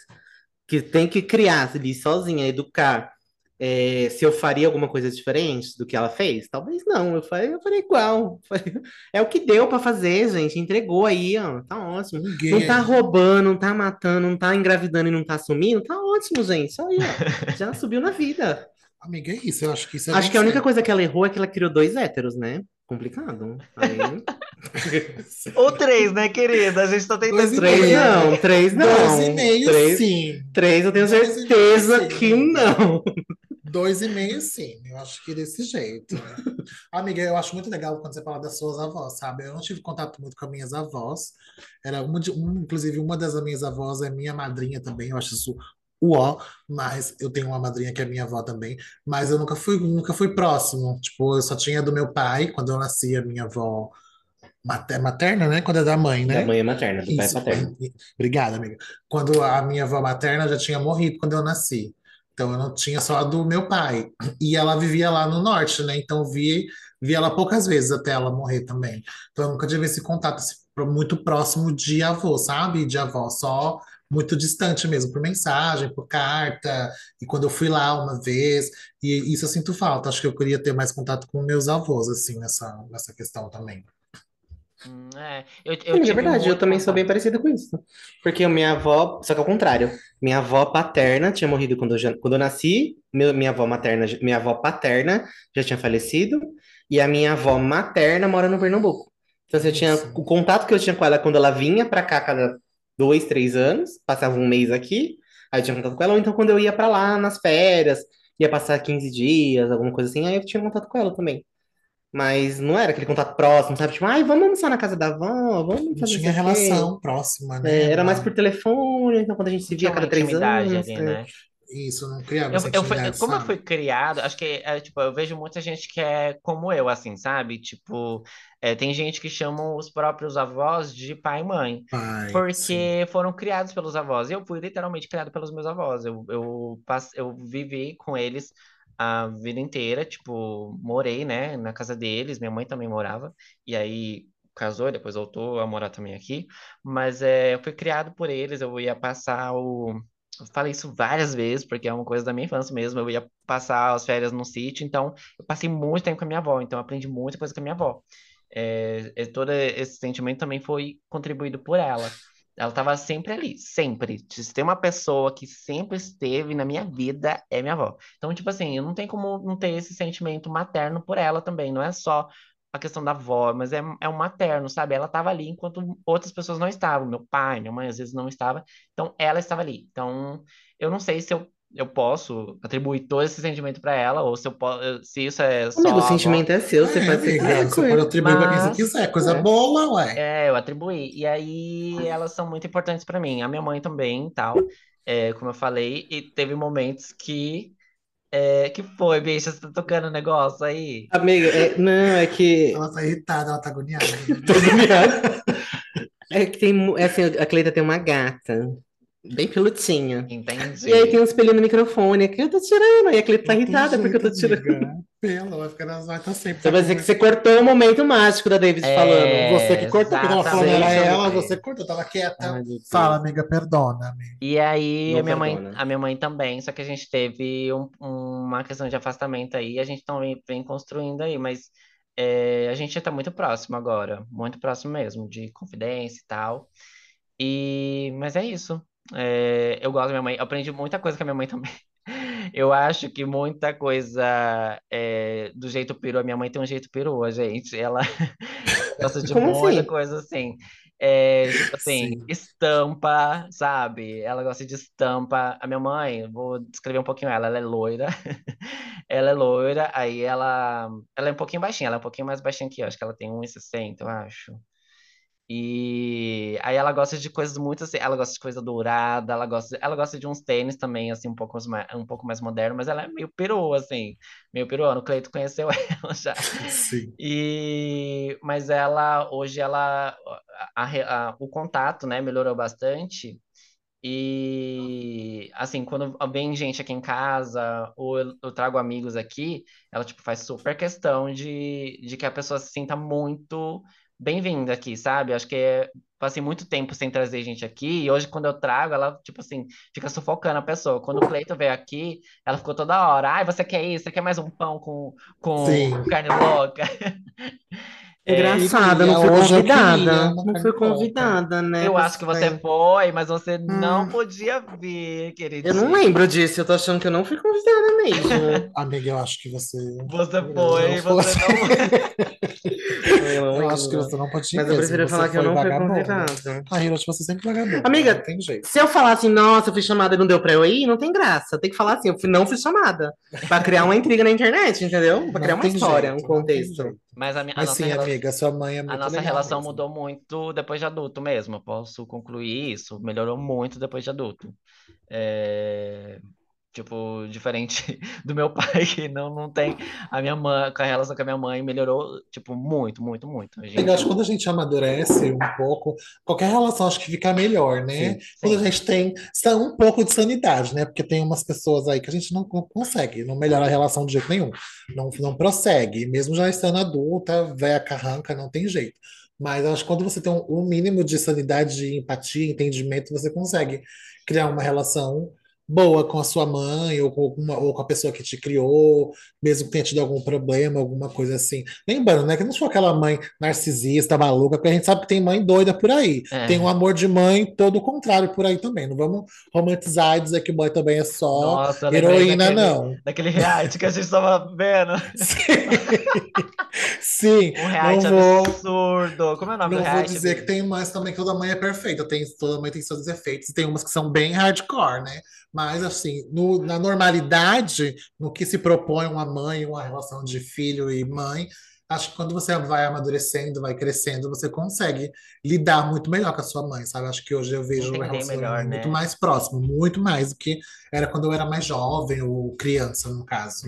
que tem que criar ali sozinha, educar, é, se eu faria alguma coisa diferente do que ela fez? Talvez não, eu faria, eu faria igual. É o que deu para fazer, gente. Entregou aí, ó. Tá ótimo. Ninguém. Não tá roubando, não tá matando, não tá engravidando e não tá sumindo. Tá ótimo, gente. Aí, ó. Já subiu na vida. Amiga, é isso. Eu acho que isso é Acho que a única coisa que ela errou é que ela criou dois héteros, né? Complicado. Aí... Ou três, né, querida? A gente tá tentando. Dois três, meio. não. Três, não. Dois e meio, três, sim. Três, eu tenho certeza meio, que não. Dois e meio, sim. Eu acho que desse jeito. Né? Amiga, eu acho muito legal quando você fala das suas avós, sabe? Eu não tive contato muito com as minhas avós. Era uma de, um, inclusive, uma das minhas avós é minha madrinha também. Eu acho isso uó, mas eu tenho uma madrinha que é minha avó também, mas eu nunca fui, nunca fui próximo. Tipo, eu só tinha do meu pai, quando eu nasci, a minha avó materna, né? Quando é da mãe, né? Da mãe é materna, do Isso. pai é paterno. Obrigada, amiga. Quando a minha avó materna já tinha morrido quando eu nasci. Então eu não tinha só a do meu pai. E ela vivia lá no norte, né? Então vi, vi ela poucas vezes até ela morrer também. Então eu nunca tive esse contato assim, muito próximo de avô, sabe? De avó, só muito distante mesmo, por mensagem, por carta. E quando eu fui lá uma vez, e isso eu sinto falta. Acho que eu queria ter mais contato com meus avós, assim, nessa, nessa questão também. Hum, é, eu, eu é verdade, eu também sou bem parecida com isso. Porque minha avó, só que ao contrário, minha avó paterna tinha morrido quando eu, já, quando eu nasci, meu, minha avó materna, minha avó paterna já tinha falecido, e a minha avó materna mora no Pernambuco. Então, assim, eu tinha o contato que eu tinha com ela quando ela vinha para cá cada dois, três anos, passava um mês aqui, aí eu tinha contato com ela, ou então quando eu ia para lá nas férias, ia passar 15 dias, alguma coisa assim, aí eu tinha contato com ela também. Mas não era aquele contato próximo, sabe? Tipo, ai, vamos almoçar na casa da avó, vamos fazer Tinha relação próxima, né? É, era mais por telefone, então quando a gente se via a cada três anos. Ali, né? É. Isso, não criava eu, eu fui, Como sabe? eu fui criado, acho que é, tipo, eu vejo muita gente que é como eu, assim, sabe? Tipo, é, tem gente que chamam os próprios avós de pai e mãe. Pai, porque sim. foram criados pelos avós. Eu fui literalmente criado pelos meus avós. Eu, eu, passe, eu vivi com eles a vida inteira, tipo, morei, né, na casa deles, minha mãe também morava, e aí casou, depois voltou a morar também aqui, mas é, eu fui criado por eles, eu ia passar o eu falei isso várias vezes, porque é uma coisa da minha infância mesmo. Eu ia passar as férias no sítio, então eu passei muito tempo com a minha avó, então aprendi muita coisa com a minha avó. É, é, todo esse sentimento também foi contribuído por ela. Ela estava sempre ali, sempre. Se tem uma pessoa que sempre esteve na minha vida, é minha avó. Então, tipo assim, eu não tenho como não ter esse sentimento materno por ela também. Não é só a questão da avó, mas é, é um materno, sabe? Ela estava ali enquanto outras pessoas não estavam. Meu pai, minha mãe às vezes não estava. Então, ela estava ali. Então, eu não sei se eu, eu posso atribuir todo esse sentimento para ela, ou se eu posso, se isso é só. Amigo, o sentimento é seu, você é, pode ser Você pode atribuir para quem você quiser, coisa é. boa, ué. É, eu atribuí. E aí, elas são muito importantes para mim. A minha mãe também, tal. É, como eu falei, e teve momentos que é, que foi, bicha? Você tá tocando o negócio aí? Amiga, é, não, é que. Ela tá irritada, ela tá agoniada. Tô agoniada. É que tem. É assim, a Cleita tem uma gata. Bem pelutinha. Entendi. E aí tem um espelho no microfone que eu tô tirando. E a Cleita tá irritada porque eu tô tirando. Pelo, vai ficar nas tá sempre. Você vai dizer que você cortou o momento mágico da Davis é, falando. Você que cortou, porque tava falando era ela, você cortou, tava quieta. Ai, Fala, amiga, perdona. Amiga. E aí, a minha, mãe, a minha mãe também, só que a gente teve um, uma questão de afastamento aí, a gente também vem construindo aí, mas é, a gente tá muito próximo agora, muito próximo mesmo, de confidência e tal. E, mas é isso. É, eu gosto da minha mãe, eu aprendi muita coisa com a minha mãe também. Eu acho que muita coisa é, do jeito perua, minha mãe tem um jeito perua, gente. Ela, Gosta de Como muita assim? coisa assim. É, tipo assim, Sim. estampa, sabe? Ela gosta de estampa. A minha mãe, vou descrever um pouquinho ela, ela é loira. Ela é loira, aí ela, ela é um pouquinho baixinha, ela é um pouquinho mais baixinha que eu, acho que ela tem 1,60, eu acho. E aí ela gosta de coisas muito assim, ela gosta de coisa dourada, ela gosta, ela gosta de uns tênis também, assim, um pouco mais, um pouco mais moderno, mas ela é meio peroa, assim, meio peruana. O Cleito conheceu ela já. Sim. E, mas ela, hoje ela, a- a- o contato, né, melhorou bastante. E, assim, quando vem gente aqui em casa, ou eu, eu trago amigos aqui, ela, tipo, faz super questão de, de que a pessoa se sinta muito bem-vinda aqui, sabe? Acho que é, passei muito tempo sem trazer gente aqui, e hoje, quando eu trago, ela, tipo assim, fica sufocando a pessoa. Quando o Cleiton veio aqui, ela ficou toda hora, ai, você quer isso? Você quer mais um pão com, com Sim. carne louca? É, Engraçada, não fui eu queria convidada. uma Não fui convidada, né? eu acho que você Você- foi, mas você não Hum. podia vir, Eu queridinha. não lembro disso, eu tô achando que eu não fui convidada mesmo. Amiga, eu acho que você. Você Não foi, você não. Eu Eu acho que você não pode ir Mas eu mesmo, prefiro você falar que eu não fui convidada. A Hiroshi, você sempre vagabunda. Amiga, Não tem jeito. Se eu falar assim, nossa, eu fui chamada e não deu pra eu ir, não tem graça. Tem que falar assim, eu fui- não fui chamada. Pra criar uma intriga na internet, entendeu? Pra criar Não uma história, jeito, um contexto. Mas a, minha, a Mas nossa sim, rela- amiga, sua mãe é a muito nossa legal relação mesmo. mudou muito depois de adulto mesmo. Eu posso concluir isso. Melhorou muito depois de adulto. É, Tipo, diferente do meu pai, que não, não tem. A minha mãe, com a relação com a minha mãe, melhorou, tipo, muito, muito, muito. A Eu gente. acho que quando a gente amadurece um pouco, qualquer relação acho que fica melhor, né? Sim, Quando a sim. gente tem sa- um pouco de sanidade, né? Porque tem umas pessoas aí que a gente não co- consegue, não melhora a relação de jeito nenhum, não, não prossegue, mesmo já estando adulta, velha carranca, não tem jeito. Mas acho que quando você tem um, um mínimo de sanidade, de empatia, entendimento, você consegue criar uma relação boa com a sua mãe ou com, alguma, ou com a pessoa que te criou, mesmo que tenha tido algum problema, alguma coisa assim. Lembrando, né, que não for aquela mãe narcisista, maluca, porque a gente sabe que tem mãe doida por aí. É. Tem um amor de mãe todo o contrário por aí também. Não vamos romantizar e dizer que mãe também é só Nossa, lembrei heroína, daquele, não. daquele reality que a gente tava vendo. Sim, Um reality não vou, absurdo. Como é o nome não do vou reality? dizer que tem mães também que toda mãe é perfeita. Tem, toda mãe tem seus defeitos. E tem umas que são bem hardcore, né? Mas, assim, no- na normalidade, no que se propõe uma mãe, uma relação de filho e mãe, acho que quando você vai amadurecendo, vai crescendo, você consegue lidar muito melhor com a sua mãe, sabe? Acho que hoje eu vejo o Entender relacionamento melhor, muito né? mais próximo, muito mais do que era quando eu era mais jovem ou criança, no caso.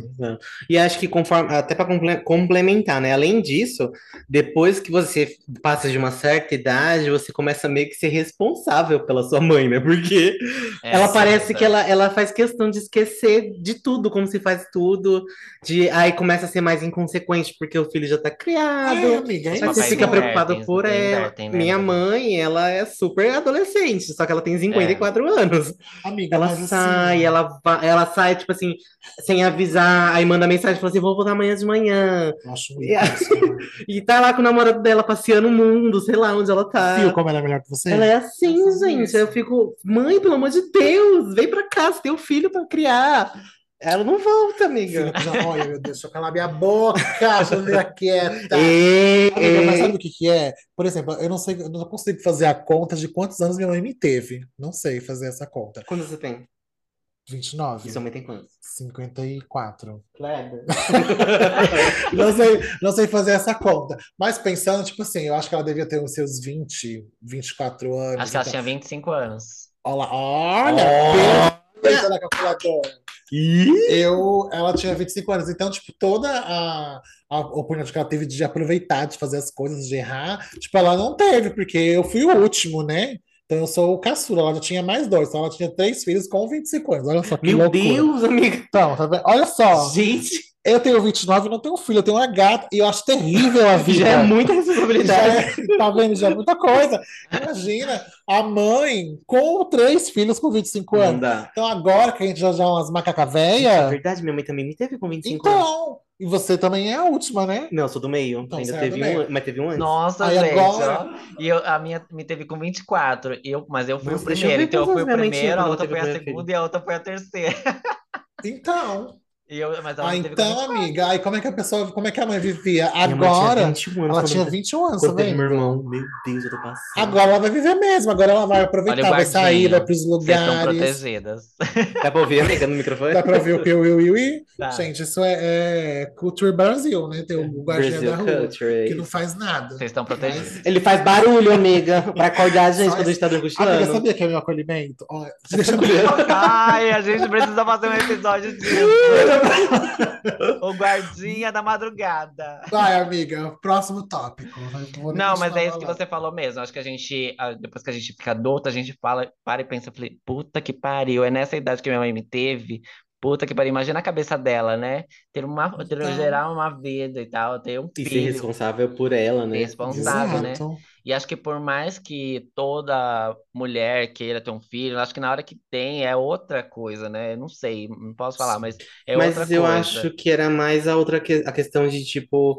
E acho que conforme, até para complementar, né? Além disso, depois que você passa de uma certa idade, você começa meio que ser responsável pela sua mãe, né? Porque É, ela sim, parece que ela, ela faz questão de esquecer de tudo, como se faz tudo, de aí começa a ser mais inconsequente porque o filho já tá É, criado. amiga, é Os Aí você fica preocupado invertem, por ela. invertem, né, Minha mãe, ela é super adolescente, só que ela tem 54 anos. Amiga, Ela mas sai, assim, ela, ela sai, tipo assim, sem avisar, aí manda mensagem, fala assim, vou voltar amanhã de manhã. acho E, né? e tá lá com o namorado dela passeando o mundo, sei lá onde ela Viu tá. como ela é melhor que você? Ela é assim, Ela faz gente. isso. Eu fico, mãe, pelo amor de Deus, vem pra cá, você tem um filho pra criar. Ela não volta, amiga. Filha, já, olha, meu Deus, deixa eu calar minha boca, deixa eu ficar quieta. Ei, Amiga, mas sabe o que que é? Por exemplo, eu não sei, eu não consigo fazer a conta de quantos anos minha mãe me teve. Não sei fazer essa conta. Quando você tem? 29, E sua mãe tem quantos? 54. Kleber. Não sei, não sei fazer essa conta. Mas pensando, tipo assim, eu acho que ela devia ter os seus 20, 24 anos. Acho que ela então- tinha 25 anos. Olha, olha, pensa na calculadora. Eu, ela tinha 25 anos, então, tipo, toda a, a oportunidade que ela teve de aproveitar, de fazer as coisas, de errar, tipo, ela não teve, porque eu fui o último, né? Então eu sou o caçula, ela já tinha mais dois, então ela tinha três filhos com 25 anos. Olha só que Meu loucura. Deus, amiga. Então, tá? Olha só, Gente, eu tenho 29 e não tenho filho, eu tenho uma gata, e eu acho terrível a vida. já é muita Já responsabilidade. é- tá vendo? Já é muita coisa. Imagina a mãe com três filhos com 25 Não anos. Então agora que a gente já já é umas macaca É verdade, minha mãe também me teve com 25 anos. então, e você também é a última, né? Não, eu sou do meio. Então, Ainda é teve um, mas teve um antes. Nossa, Aí gente, agora- ó. E eu, a minha me teve com 24, e eu, mas eu fui Nossa, o primeiro. Então eu fui o primeiro, a outra foi a segunda e a outra foi a terceira. Então, eu, mas ela Ah, então, amiga, aí como é que a pessoa, como é que a mãe vivia? Agora, tinha 21 anos ela tinha eu- 21 anos, quando meu irmão. Meu Deus, eu tô passando. Agora ela vai viver mesmo, agora ela vai aproveitar, vai sair, vai pros Vocês estão lugares. protegidas. Dá pra ouvir, amiga, no microfone? Dá pra ouvir o piu, piu, piu, piu. Tá. Gente, isso é, é Culture Brasil, né? Tem o guardinha Brasil da rua, Culture. é que não faz nada. Vocês estão protegidos. Ele faz barulho, amiga, pra acordar a gente Só quando a gente tá Amiga, cochilando. sabia que é meu acolhimento? Ó, deixa eu... Ai, a gente precisa fazer um episódio disso. O guardinha da madrugada. Vai, amiga, próximo tópico. Não, mas é isso que você falou mesmo. Acho que a gente, ah, depois que a gente fica adulta, a gente fala, para e pensa, falei, puta que pariu, é nessa idade que minha mãe me teve. Puta que pariu, imagina a cabeça dela, né? Ter uma, ter, Então. gerar uma vida e tal, ter um E ser filho. responsável por ela, né? Responsável, né? Exato. E acho que por mais que toda mulher queira ter um filho, acho que na hora que tem é outra coisa, né? Eu não sei, não posso falar, mas é Mas outra eu coisa. acho que era mais a outra que- a questão de tipo,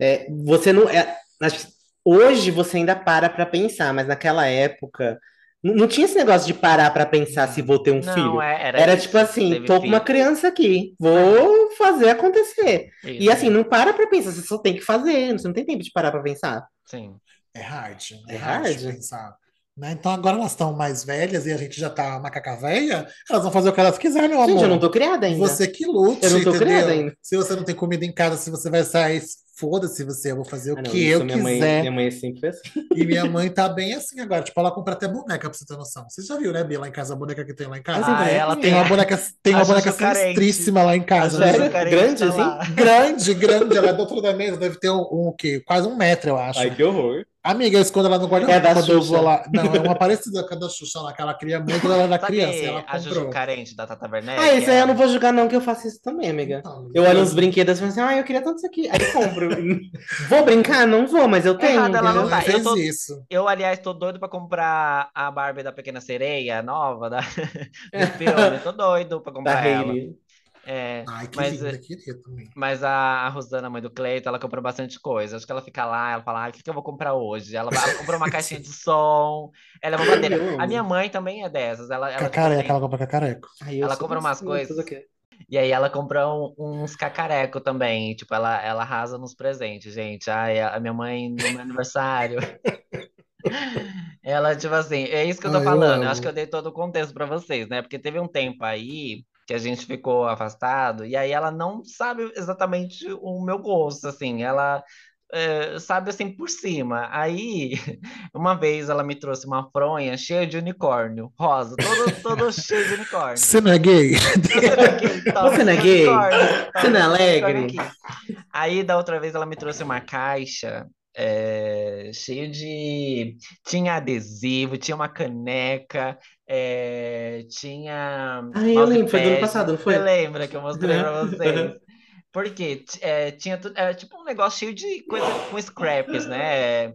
é, você não é, acho que hoje você ainda para pra pensar, mas naquela época não, não tinha esse negócio de parar pra pensar se vou ter um Não, filho. é, era Era isso, tipo assim, tô com uma criança aqui, vou fazer acontecer. E Isso, assim, não para pra pensar, você só tem que fazer, você não tem tempo de parar pra pensar. sim. É hard. É, É hard, hard. de pensar. Né? Então agora elas estão mais velhas e a gente já tá macaca velha, elas vão fazer o que elas quiserem, meu Gente, amor. eu não tô criada ainda. Você que lute, Eu não tô entendeu? criada ainda. Se você não tem comida em casa, se você vai sair, foda-se você, eu vou fazer o Ah, não, que isso eu minha mãe, quiser. minha mãe sempre foi assim. E minha mãe tá bem assim agora. Tipo, ela compra até boneca pra você ter noção. Você já viu, né, Bia, lá em casa, a boneca que tem lá em casa? Ah, Ah, ela Tem tem uma boneca, tem uma boneca sinistríssima lá em casa. né? Carente Grande tá assim? Grande, grande. Ela é do outro da mesa, deve ter um, um o quê? Quase um metro, eu acho. Ai, que horror. Amiga, eu escondo ela no guarda-roupa É da quando eu vou lá. Não, é uma parecida com a da Xuxa lá, que ela cria muito quando ela era Sabe criança. ela a Juju comprou. carente da Tata Werneck? Ah, isso aí É- eu não vou julgar, não, que eu faço isso também, amiga. Então, Eu olho uns brinquedos e falo assim, ah, eu queria tanto isso aqui. Aí compro. vou brincar? Não vou, mas eu tenho. Errado ela não tá. Eu tô- isso. Eu, aliás, tô doido pra comprar a Barbie da Pequena Sereia, nova, da... do filme. Tô doido pra Da comprar ela. Hailey. É, Ai, que Mas, linda, queria também. mas a, a Rosana, mãe do Cleito, ela comprou bastante coisa. Acho que ela fica lá, ela fala, ah, o que que eu vou comprar hoje? Ela, ela comprou uma caixinha de som, ela é uma bandeira. Eu. A minha mãe também é dessas. Ela, ela, Cacareca, assim, ela compra cacareco. Ai, eu Ela compra assim, umas vou coisas. E aí ela comprou um- uns cacareco também. Tipo, ela, ela arrasa nos presentes, gente. Ai, a minha mãe no meu aniversário. Ela, tipo assim, é isso que eu tô Ai, eu falando. Eu amo. acho que eu dei todo o contexto pra vocês, né? Porque teve um tempo aí que a gente ficou afastado, e aí ela não sabe exatamente o meu gosto, assim. Ela é, sabe assim por cima. Aí, uma vez ela me trouxe uma fronha cheia de unicórnio, rosa, todo, todo cheio de unicórnio. Você não é gay? Você não é gay? Toma Você não é é alegre? Aí, da outra vez, ela me trouxe uma caixa é, cheia de. Tinha adesivo, tinha uma caneca, é, tinha. Ai, eu lembro, foi do ano passado, não foi? Você lembra que eu mostrei pra vocês? Porque é, tinha era tipo um negócio cheio de coisa com scraps, né?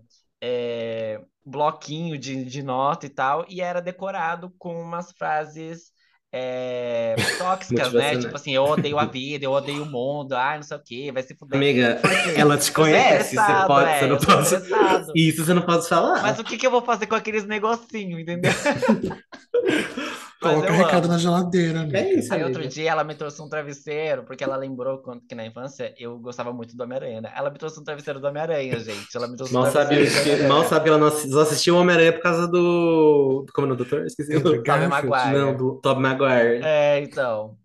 Bloquinho de, de nota e tal, e era decorado com umas frases é, tóxicas, né? Motivacionais. Tipo assim, eu odeio a vida, eu odeio o mundo, ai, não sei o quê, vai se fuder. Amiga, ela te Eu sou conhece, você estressado, pode, é, você não sou pode. Isso você não pode falar. Mas o que que eu vou fazer com aqueles negocinhos, entendeu? Coloca eu recado na geladeira, amiga. É isso, Aí amiga. outro dia ela me trouxe um travesseiro, porque ela lembrou quando, que na infância eu gostava muito do Homem-Aranha, né? Ela me trouxe um travesseiro do Homem-Aranha, gente. Ela me trouxe um Mal sabe, travesseiro do que- mal sabe ela não assistiu o Homem-Aranha por causa do. Como é o do doutor? Esqueci. Andrew o- Tobey. Maguire. Não, do Tobey Maguire. É, então.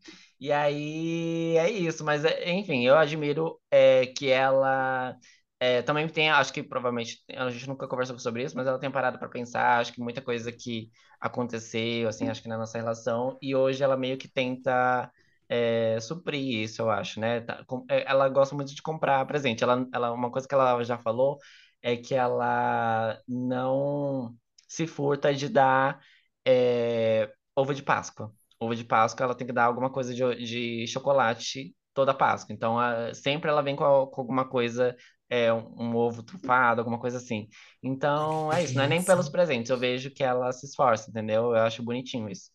E aí é isso, mas é, enfim, eu admiro é, que ela é, também tem, acho que provavelmente, a gente nunca conversou sobre isso, mas ela tem parado para pensar, acho que muita coisa que aconteceu, assim, acho que na nossa relação, e hoje ela meio que tenta é, suprir isso, eu acho, né? Tá- é, Ela gosta muito de comprar presente. Ela, ela, uma coisa que ela já falou é que ela não se furta de dar é, ovo de Páscoa ovo de Páscoa, ela tem que dar alguma coisa de, de chocolate toda Páscoa. Então, a- sempre ela vem com, a- com alguma coisa, é, um, um ovo trufado, alguma coisa assim. Então, é isso. Não é nem pelos presentes. Eu vejo que ela se esforça, entendeu? Eu acho bonitinho isso.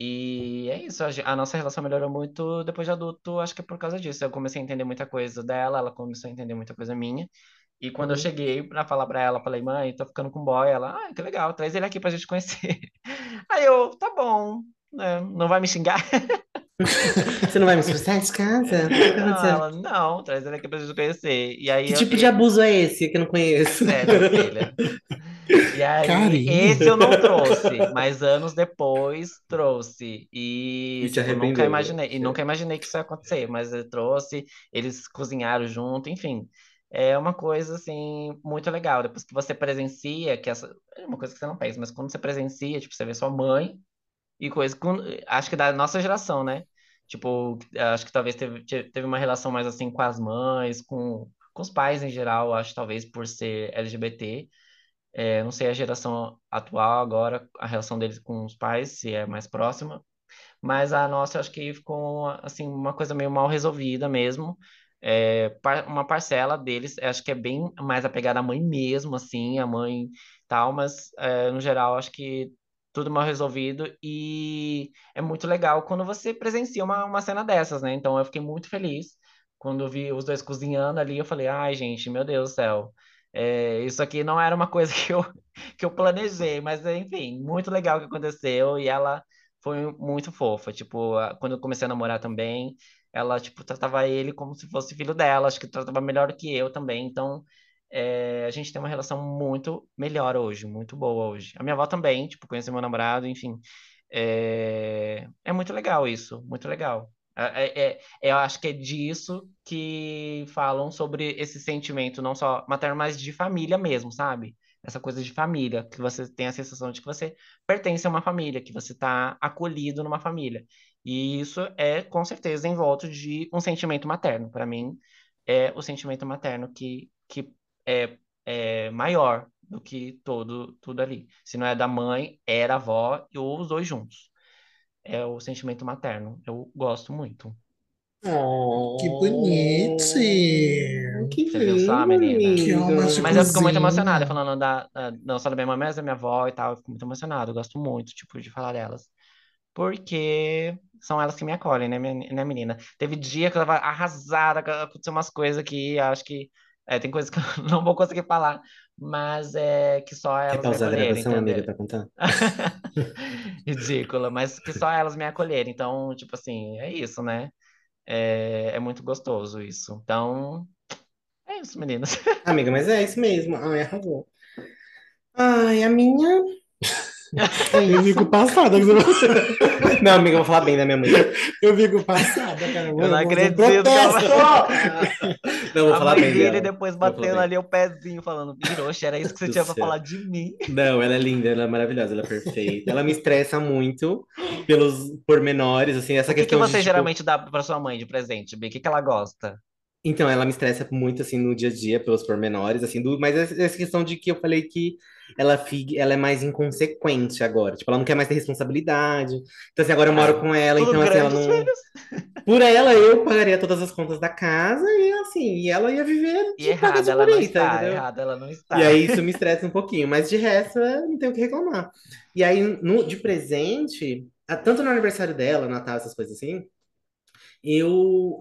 E é isso. A, nossa relação melhorou muito depois de adulto. Acho que é por causa disso. Eu comecei a entender muita coisa dela, ela começou a entender muita coisa minha. E quando eu Uhum. cheguei pra falar pra ela, falei, mãe, tô ficando com boy. Ela, ah, que legal, traz ele aqui pra gente conhecer. Aí eu, tá bom, né? Não vai me xingar? Você não vai me expulsar de casa? Tá Não, ela, não, traz ele aqui pra gente conhecer. E aí Que eu- tipo de abuso é esse que eu não conheço? É, minha filha. E aí, esse eu não trouxe, mas anos depois trouxe. E, E se tipo, nunca né? imaginei, e nunca imaginei que isso ia acontecer, mas eu trouxe, eles cozinharam junto, enfim. É uma coisa, assim, muito legal. Depois que você presencia, que essa é uma coisa que você não pensa, mas quando você presencia, tipo, você vê sua mãe e coisa, com- acho que da nossa geração, né? Tipo, acho que talvez teve, te- teve uma relação mais assim com as mães, com, com os pais em geral, acho talvez por ser LGBT. É, não sei a geração atual agora, a relação deles com os pais, se é mais próxima, mas a nossa acho que ficou assim uma coisa meio mal resolvida mesmo. É, uma parcela deles, acho que é bem mais apegada à mãe mesmo, assim, a mãe tal, mas é, no geral acho que tudo mal resolvido e é muito legal quando você presencia uma, uma cena dessas, né? Então eu fiquei muito feliz quando vi os dois cozinhando ali, eu falei, ai, gente, meu Deus do céu. É, isso aqui não era uma coisa que eu, que eu planejei, mas enfim, muito legal que aconteceu e ela foi muito fofa. Tipo, quando eu comecei a namorar também, ela, tipo, tratava ele como se fosse filho dela, acho que tratava melhor que eu também. Então, é, a gente tem uma relação muito melhor hoje, muito boa hoje. A minha avó também, tipo, conheceu meu namorado, enfim. É, é muito legal isso, muito legal. É, é, é- eu acho que é disso que falam sobre esse sentimento, não só materno, mas de família mesmo, sabe? Essa coisa de família, que você tem a sensação de que você pertence a uma família, que você está acolhido numa família. E isso é, com certeza, em volta de um sentimento materno. Para mim, é o sentimento materno que, que é, é maior do que todo, tudo ali. Se não é da mãe, é da avó, ou os dois juntos. É o sentimento materno. Eu gosto muito. Que bonitinho. Que Você viu só, lindo, menina? Que Mas eu fico muito emocionada falando da, da- não só da minha mãe, mas da minha avó e tal. Eu fico muito emocionado. Eu gosto muito, tipo, de falar delas. Porque são elas que me acolhem, né, minha- né, menina? Teve dia que eu tava arrasada, aconteceu umas coisas que acho que é, tem coisas que eu não vou conseguir falar, mas é que só Quer elas me pausar a acolherem, gravação, amiga, pra contar? Ridícula, mas que só elas me acolherem. Então, tipo assim, é isso, né? É, é muito gostoso isso. Então, é isso, meninas. Amiga, mas é isso mesmo. Ai, arrasou. Ai, a minha. É Eu isso. fico passada. Não, amiga, eu vou falar bem da minha mãe. Eu fico passada, cara. Eu não acredito que ela. Não, eu vou a falar mãe bem dele dela. depois batendo ali o pezinho, falando, Hiroshi, era isso que você Do tinha pra céu. falar de mim. Não, ela é linda, ela é maravilhosa, ela é perfeita. Ela me estressa muito pelos pormenores, assim, essa O que, que questão de, você tipo, geralmente dá pra sua mãe de presente, Bi? O que, que ela gosta? Então, ela me estressa muito, assim, no dia a dia, pelos pormenores, assim, do... mas essa questão de que eu falei que ela, figue... ela é mais inconsequente agora. Tipo, ela não quer mais ter responsabilidade. Então, assim, agora eu moro Ah, com ela, Tudo então, assim, ela não... Por ela, eu pagaria todas as contas da casa e, assim, e ela ia viver E de errada de ela não bonita, está, entendeu? errada ela não está. E aí isso me estressa um pouquinho, mas de resto eu não tenho o que reclamar. E aí, no, de presente, tanto no aniversário dela, Natal, essas coisas assim, eu,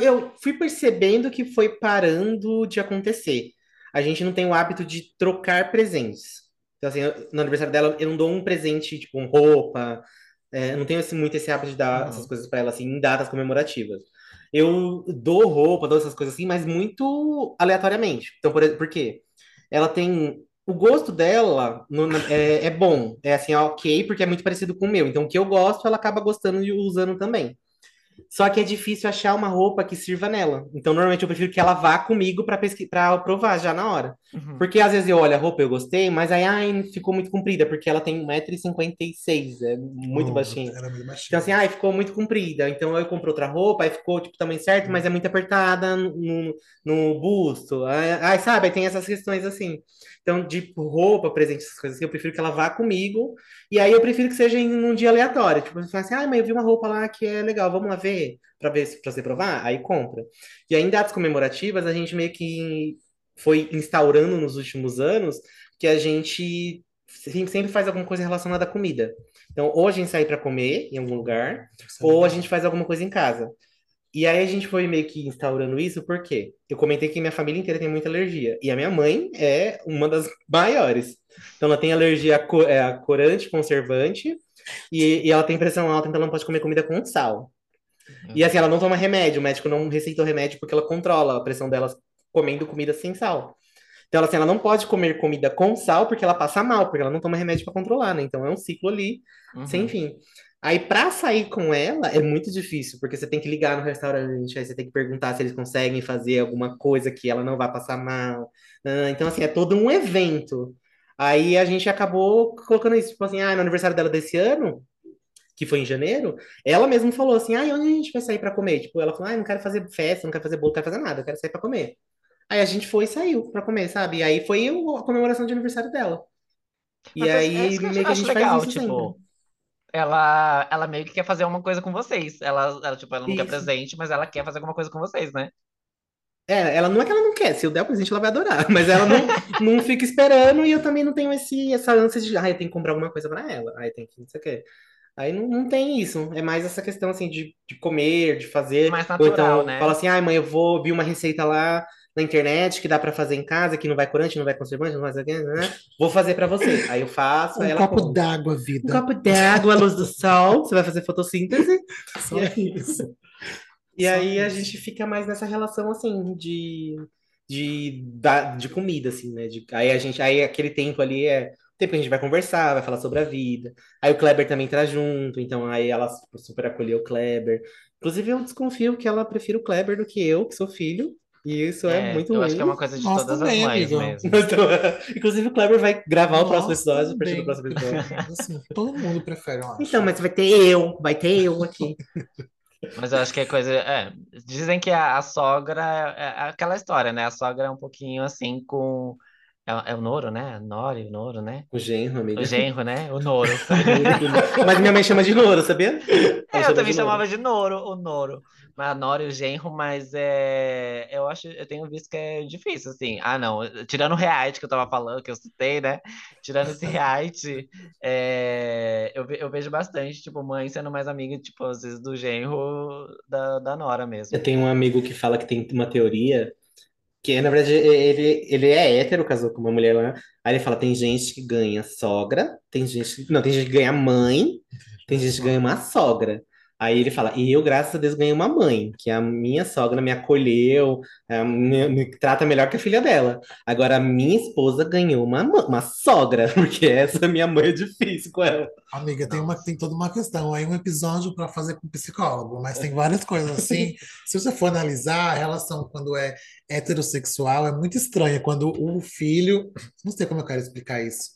eu fui percebendo que foi parando de acontecer. A gente não tem o hábito de trocar presentes. Então, assim, eu- no aniversário dela, eu não dou um presente, tipo, um roupa, é, eu não tenho assim, muito esse hábito de dar Uhum. essas coisas para ela, assim, em datas comemorativas. Eu dou roupa, dou essas coisas assim, mas muito aleatoriamente. Então, por, por quê? Ela tem. O gosto dela no- é, é bom. É assim, ok, porque é muito parecido com o meu. Então, o que eu gosto, ela acaba gostando e usando também. Só que é difícil achar uma roupa que sirva nela. Então, normalmente, eu prefiro que ela vá comigo para para provar já na hora. Uhum. Porque às vezes eu olho a roupa, eu gostei, mas aí ai, ficou muito comprida, porque ela tem 1,56m, é muito Oh, baixinha. Era muito baixinho. Então, assim, ai, ficou muito comprida. Então, eu compro outra roupa, aí ficou, tipo, tamanho certo, mas é muito apertada no, no busto. Ai, ai, sabe? Aí tem essas questões assim. Então, de roupa, presente, essas coisas assim, eu prefiro que ela vá comigo. E aí, eu prefiro que seja em um dia aleatório. Tipo, você fala assim, ai, mãe, eu vi uma roupa lá que é legal, vamos lá ver, pra ver, se- pra você provar? Aí, compra. E aí, em datas comemorativas, a gente meio que foi instaurando nos últimos anos que a gente sempre sempre faz alguma coisa relacionada à comida. Então, ou a gente sai para comer em algum lugar, ou a gente faz alguma coisa em casa. E aí a gente foi meio que instaurando isso, porque eu comentei que minha família inteira tem muita alergia. E a minha mãe é uma das maiores. Então ela tem alergia a, é, a corante, conservante, e, e ela tem pressão alta, então ela não pode comer comida com sal. E assim, ela não toma remédio, o médico não receitou remédio porque ela controla a pressão dela comendo comida sem sal. Então, ela, assim, ela não pode comer comida com sal porque ela passa mal, porque ela não toma remédio para controlar, né? Então é um ciclo ali, Uhum. sem fim. Aí, pra sair com ela, é muito difícil, porque você tem que ligar no restaurante, aí você tem que perguntar se eles conseguem fazer alguma coisa que ela não vai passar mal. Ah, então, assim, é todo um evento. Aí a gente acabou colocando isso, tipo assim, ah, no aniversário dela desse ano, que foi em janeiro, ela mesma falou assim, ah, onde a gente vai sair pra comer? Tipo, ela falou, ah, não quero fazer festa, não quero fazer bolo, não quero fazer nada, eu quero sair pra comer. Aí a gente foi e saiu pra comer, sabe? E aí foi a comemoração de aniversário dela. E Mas é- aí é meio que a gente legal, faz isso tipo, sempre. Ela, ela meio que quer fazer uma coisa com vocês. Ela, ela, tipo, ela não quer Isso. presente, mas ela quer fazer alguma coisa com vocês, né? É, ela não é que ela não quer, se eu der o presente ela vai adorar, mas ela não, não fica esperando e eu também não tenho esse, essa ânsia de, ah, eu tenho que comprar alguma coisa pra ela, aí tem que, não sei o quê. Aí não, não tem isso, é mais essa questão assim de, de comer, de fazer, Mais ou natural, então né? fala assim, ai mãe, eu vou ver uma receita lá na internet que dá pra fazer em casa, que não vai corante, não vai conservante, não vai né? Vou fazer pra você. Aí eu faço, aí Um ela copo d'água, Um vida. copo d'água, a luz do sol, você vai fazer fotossíntese. Só isso. E Só aí a isso. gente fica mais nessa relação assim de, de, da, de comida, assim, né? De, aí a gente, aí aquele tempo ali é o tempo que a gente vai conversar, vai falar sobre a vida. Aí o Kleber também tá junto, então aí ela super acolheu o Kleber. Inclusive, eu desconfio que ela prefere o Kleber do que eu, que sou filho. E isso é, É, muito eu ruim. acho que é uma coisa de Nós todas também, as mães amigo. mesmo. Então, inclusive, o Kleber vai gravar o próximo episódio, a partir do também. próximo episódio. Assim, todo mundo prefere, eu acho. Então, mas vai ter eu, vai ter eu aqui. Mas eu acho que é coisa. É, dizem que a, a sogra é, é aquela história, né? A sogra é um pouquinho assim com. É, é o Noro, né? Nori, o Noro, né? O genro, amiga. O genro, né? O Noro. Mas minha mãe chama de Noro, sabia? É, eu chama também de Noro. chamava de Noro, o Noro. Mas a Nora e o genro, mas é. Eu acho, eu tenho visto que é difícil, assim. Ah, não. Tirando o reality que eu tava falando, que eu citei, né? Tirando esse reality, é, eu, eu vejo bastante, tipo, mãe sendo mais amiga, tipo, às vezes, do genro da, da Nora mesmo. Eu tenho um amigo que fala que tem uma teoria que, na verdade, ele, ele é hétero, casou com uma mulher lá. Aí ele fala: tem gente que ganha sogra, tem gente. Não, tem gente que ganha mãe, tem gente que ganha uma sogra. Aí ele fala: e eu, graças a Deus, ganhei uma mãe, que a minha sogra me acolheu, me, me trata melhor que a filha dela. Agora, a minha esposa ganhou uma, uma sogra, porque essa minha mãe é difícil com ela. Amiga, tem, uma, tem toda uma questão. Aí um episódio para fazer com psicólogo, mas tem várias coisas assim. Se você for analisar, a relação quando é heterossexual é muito estranha. Quando o filho. Não sei como eu quero explicar isso.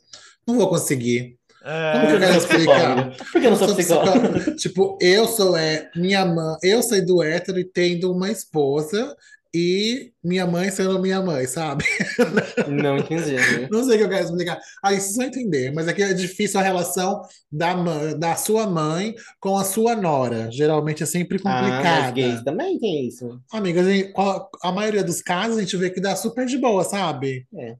Não vou conseguir. Como que eu É, quero explicar? Por que eu não sou psicóloga? Tipo, eu sou é, minha mãe, eu saí do hétero e tendo uma esposa e minha mãe sendo minha mãe, sabe? Não entendi. né? Não sei o que eu quero explicar. Aí vocês vão entender, mas aqui é difícil a relação da, mãe, da sua mãe com a sua nora. Geralmente é sempre Ah, complicada. gays também tem isso. Amigas, em- a, a maioria dos casos a gente vê que dá super de boa, sabe? É.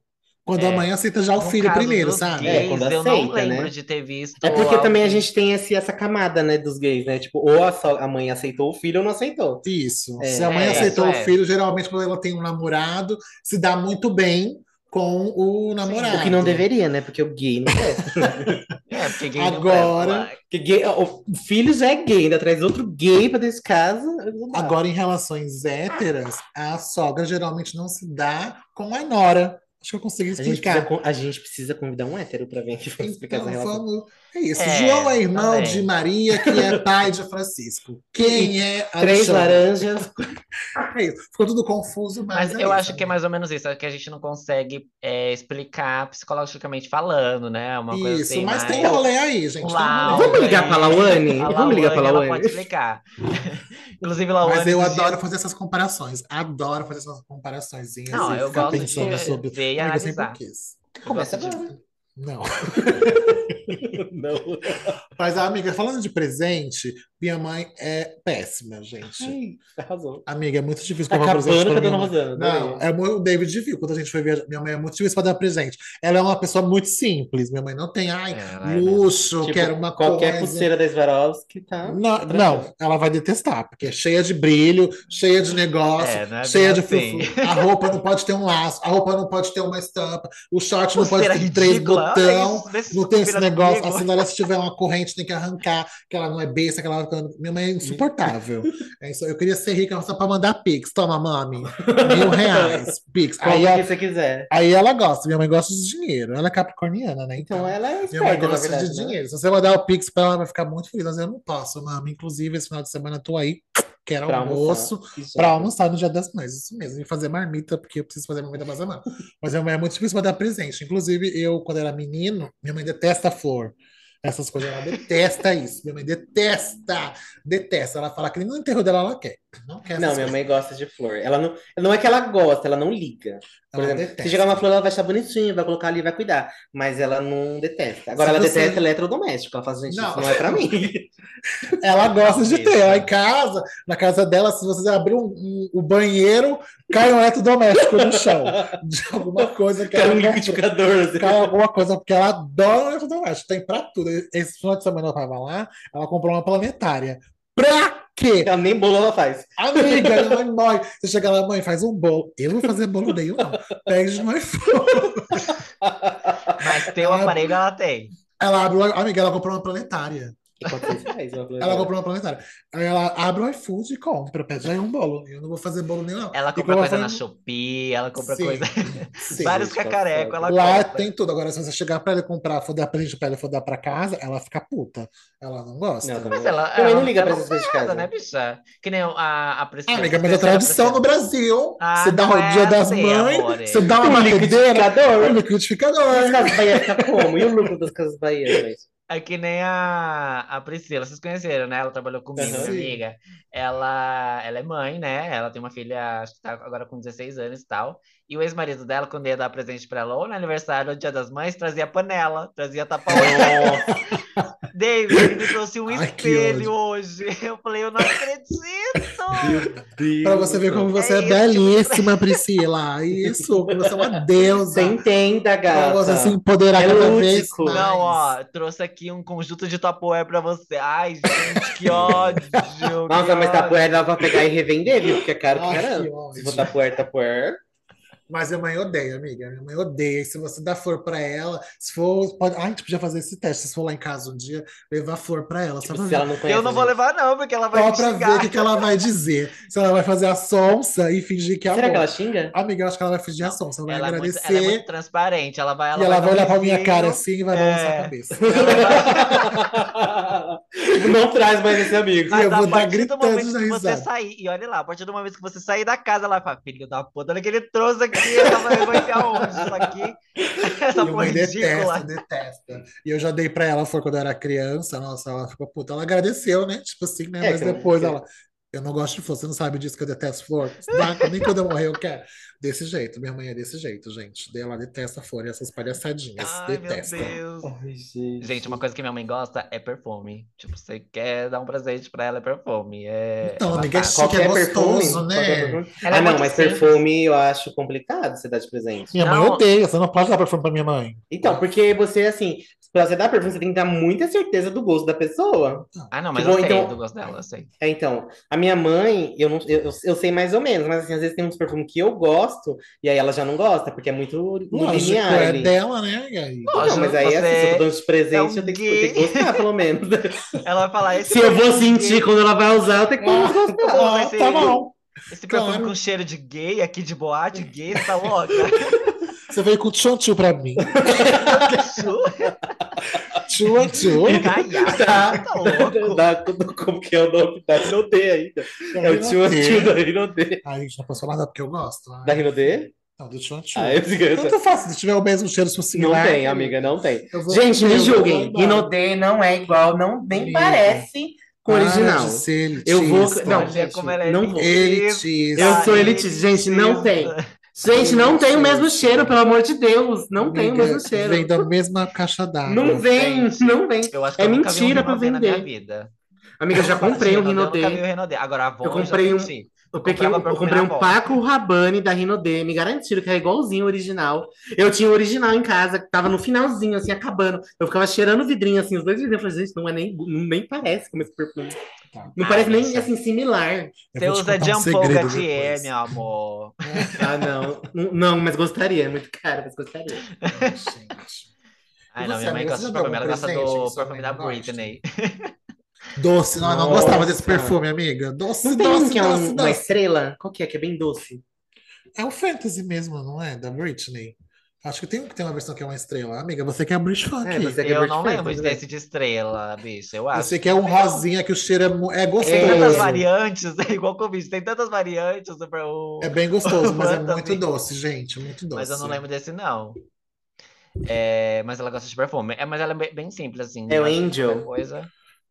Quando a É. mãe aceita já o No filho caso primeiro, sabe? É, gays, quando eu não aceita, lembro né? de ter visto É porque também a gente tem esse, essa camada, né, dos gays, né? Tipo, ou a, so- a mãe aceitou o filho ou não aceitou. Isso. É, Se a mãe é, aceitou o é. filho, geralmente quando ela tem um namorado, se dá muito bem com o namorado. O que não deveria, né? Porque o gay não quer. É, porque gay não Agora- presta. Porque gay, o filho já é gay, ainda traz outro gay pra dentro de casa. não dá. Agora, em relações héteras, a sogra geralmente não se dá com a nora. Acho que eu consegui a gente, precisa, explicar. a gente precisa convidar um hétero pra vir aqui pra explicar Então, essa relação. vamos. É isso. É, João é irmão também. de Maria, que é pai de Francisco. Quem é Três Alexandre? laranjas. É isso. Ficou tudo confuso, mas, Mas é eu isso, acho que é mais ou menos isso, é que a gente não consegue é, explicar psicologicamente falando, né? Uma coisa Isso, assim, mas mais... tem rolê aí, gente. um tem Vamos ligar aí. pra Lawane? A Vamos ligar pra ela Lawane? pode explicar. Inclusive, Lawane... Mas eu adoro fazer essas comparações. Adoro fazer essas comparações. Não, eu gosto de sobre. ver e eu sempre analisar. Começa agora. Não. Não. Mas, amiga, falando de presente, minha mãe é péssima, gente. Ai, arrasou. Amiga, é muito difícil Tá comprar presente acabando com pra minha mãe. Rosana. Não, é o David viu quando a gente foi viajar. Minha mãe é muito difícil para dar presente. Ela é uma pessoa muito simples. Minha mãe não tem, ai, luxo, Tipo, quero uma qualquer coisa. pulseira da Swarovski tá. Não, não, ela vai detestar, porque é cheia de brilho, cheia de negócio, É, é cheia de assim. A roupa não pode ter um laço, a roupa não pode ter uma estampa, o short não pode ter três ridícula, isso, vê se não tem esse negócio. A sandália, se tiver uma corrente, tem que arrancar, que ela não é besta, que ela. Minha mãe é insuportável. É isso, eu queria ser rica só para mandar Pix. Toma, mami. Mil reais. Pix. Aí, que ela- você quiser. aí ela gosta. Minha mãe gosta de dinheiro. Ela é capricorniana, né? Então ela é Minha mãe esperta, gosta verdade. de né? dinheiro. Se você mandar o Pix pra ela, ela vai ficar muito feliz. Mas eu não posso, mami. Inclusive, esse final de semana eu tô aí. Quero Pra almoço pra almoçar no Dia das Mães. Isso mesmo. E fazer marmita, porque eu preciso fazer marmita pra semana. Mas minha mãe é muito difícil pra dar presente. Inclusive, eu, quando era menino, minha mãe detesta flor. Essas coisas, ela detesta isso. Minha mãe detesta, detesta. Ela fala que nem no enterro dela ela quer. Não quer Não, minha coisas. mãe gosta de flor. Ela não, não é que ela gosta, ela não liga. Por Ela exemplo, detesta. se chegar uma flor, ela vai achar bonitinho, vai colocar ali, vai cuidar. Mas ela não detesta. Agora, Se ela você- detesta eletrodoméstico. Ela fala, gente, Não. isso não é pra mim. Ela gosta de ter. Lá em casa, na casa dela, se você abrir um- um- o banheiro, cai um eletrodoméstico no chão. De alguma coisa que ela um comprou. liquidificador. assim. Cai alguma coisa, porque ela adora o eletrodoméstico. Tem pra tudo. Esse final de semana eu tava lá, ela comprou uma planetária. Pra quê? Ela nem bolo ela faz. Amiga, mãe morre. Você chega lá, mãe, faz um bolo. Eu não vou fazer bolo nenhum, não. Pede no iPhone. Mas o Ela- aparelho ela tem. Ela abre. Amiga, ela comprou uma planetária. Ela planetária. comprou uma planetária. Aí ela abre o iFood e compra. Pede aí um bolo. Eu não vou fazer bolo nenhum, não. Ela compra coisa eu na Shopee, ela compra Sim, coisa. sim. Vários cacarecos, ela Lá compra. tem tudo. Agora, se você chegar pra ele comprar, for dar presente pra ele, for dar pra casa, ela fica puta. Ela não gosta. Não, Mas ela, mãe não ela liga pra ela essas coisas de casa. né, bicha? Que nem a, a Priscila. Ah, amiga, mas é tradição no. Brasil. Ah, você dá o é dia das assim, mães, você dá uma Um liquidificador. liquidificador. as casas Bahia fica como? E o lucro das casas Bahia, gente? É que nem a, a Priscila, vocês conheceram, né? Ela trabalhou comigo, Aham. minha amiga. Ela, ela é mãe, né? Ela tem uma filha, acho que tá agora com 16 anos e tal. E o ex-marido dela, quando ia dar presente pra ela, ou no aniversário ou no dia das mães, trazia panela, trazia tapa-olho. David, ele me trouxe um Ai, espelho hoje. Eu falei, eu não acredito! Pra você ver como você é, É belíssima, Priscila. Isso, você é uma deusa. Você entenda, Pra gata. você se empoderar É cada vez lúdico. mais. Não, ó, trouxe aqui um conjunto de tapoé pra você. Ai, gente, que ódio! Nossa, que mas ódio. tapoer dá pra pegar e revender, viu? Porque é caro Ai, que caramba. Se for tapoer, tapoer. Mas minha mãe odeia, amiga. Minha mãe odeia. E se você dá flor pra ela, se for. Pode... Ai, a gente podia fazer esse teste. Se for lá em casa um dia, levar flor pra ela. Tipo, só pra se ver. ela não conhece. Eu não vou levar, não, porque ela vai Só pra ver xingar. o que, que ela vai dizer. Se ela vai fazer a sonsa e fingir que é Será que amor. ela xinga? Amiga, eu acho que ela vai fingir a sonsa. Ela vai Ela é, muito, agradecer. ela é muito transparente. Ela vai, ela e ela vai olhar pra minha cara assim e vai balançar É. a cabeça. Tipo, não traz mais esse amigo. Ai, eu Mas vou a dar partir do gritando dar que você risada. sair, e olha lá, a partir do momento que você sair da casa, ela fala, filho da puta, olha que ele trouxe aqui, vai enfiar onde isso aqui? Essa Minha foi mãe ridícula. detesta, detesta. E eu já dei pra ela, foi quando eu era criança, nossa, ela ficou puta. Ela agradeceu, né? Tipo assim, né? É, Mas depois ela. Eu não gosto de flor, você não sabe disso que eu detesto flor. Dá, nem quando eu morrer eu quero. Desse jeito, minha mãe é desse jeito, gente. Ela detesta flor e essas palhaçadinhas. Ai, meu detesta. Deus. Ai, gente. Gente, uma coisa que minha mãe gosta é perfume. Tipo, você quer dar um presente pra ela, é perfume. É, Então, ela amiga, é chique, é Qualquer gostoso, perfume, né? perfume. É ah, não, mas simples. perfume eu acho complicado você dar de presente. Minha mãe Não. odeia, você não pode dar perfume pra minha mãe. Então, porque você, assim, pra você dar perfume, você tem que dar muita certeza do gosto da pessoa. Ah, não, mas Tipo, eu sei então- do gosto dela, eu sei. É, então, a minha mãe, eu, não, eu, eu- eu sei mais ou menos, mas assim, às vezes tem uns perfumes que eu gosto, e aí ela já não gosta, porque é muito, muito Lógico, linear é ali. dela, né? Aí? Não, Lógico, mas aí, assim, se eu você tô dando de presente, é um eu tenho que, eu tenho que gostar, pelo menos. Ela vai falar, esse Se eu vou sentir gay- quando ela vai usar, eu tenho que menos gostar. Vai Ah, tá bom. Esse perfume Claro. com cheiro de gay aqui de boate gay, você tá louca? Você veio com tchonchu pra mim. Tchu, tchu. Caiado, Tá. tá. Da- como que é o nome da Rinodê ainda? É o tio, tio da Rinodê. Ai, gente, não posso falar nada porque eu gosto. Da Rinodê? Não, do tchonchu. Ah, eu sei. Tanto faz, se tiver o mesmo cheiro, se for Não similar. tem, amiga, não tem. Gente, me julguem. Rinodê não é igual, não nem Amiga. parece com o original. Eu vou- não, gente, é não vou. elitista. Eu sou Ah, elitista, gente, não tem. Gente, não tem o mesmo cheiro, pelo amor de Deus. Não tem o Amiga, mesmo cheiro. Vem da mesma caixa d'água. Não vem, não vem. Eu acho que É eu um mentira pra Rinodê na minha vender. vida. Amiga, eu já comprei um Eu nunca vi Rinodê. Agora a Eu comprei um- senti. Eu, peguei um- eu comprei um. Paco Rabanne da Rinodê. Me garantiram que é igualzinho o original. Eu tinha o original em casa, que tava no finalzinho, assim, acabando. Eu ficava cheirando o vidrinho, assim, os dois vidrinhos. Eu falei, gente, não é nem, nem parece como esse perfume. Tá. Não Ah, parece nem, bicha. assim, similar. Você usa contar um depois. meu amor. Ah, não. Não, mas gostaria. É muito caro, mas gostaria. Ai, gente. Ai, não, minha mãe gosta de perfume. Ela gosta do perfume da? Britney. Doce, não, não gostava desse perfume, amiga. Doce, Não tem um doce, que é doce, um- uma doce. estrela? Qual que é? Que é bem doce. É o Fantasy mesmo, não é? Da Britney. Acho que tem que tem uma versão que é uma estrela. Amiga, você que é a Brit Funk. É, você que é Eu não Funk, lembro desse de estrela, bicho. Eu acho. Você que é um rosinha que o cheiro é, é gostoso. Tem tantas É. variantes, é igual Covid, tem tantas variantes do o- É bem gostoso, mas é muito doce, gente. Muito doce. Mas eu não lembro desse, não. É, mas ela gosta de perfume. É, mas ela é bem, simples, assim. É o Angel. Coisa,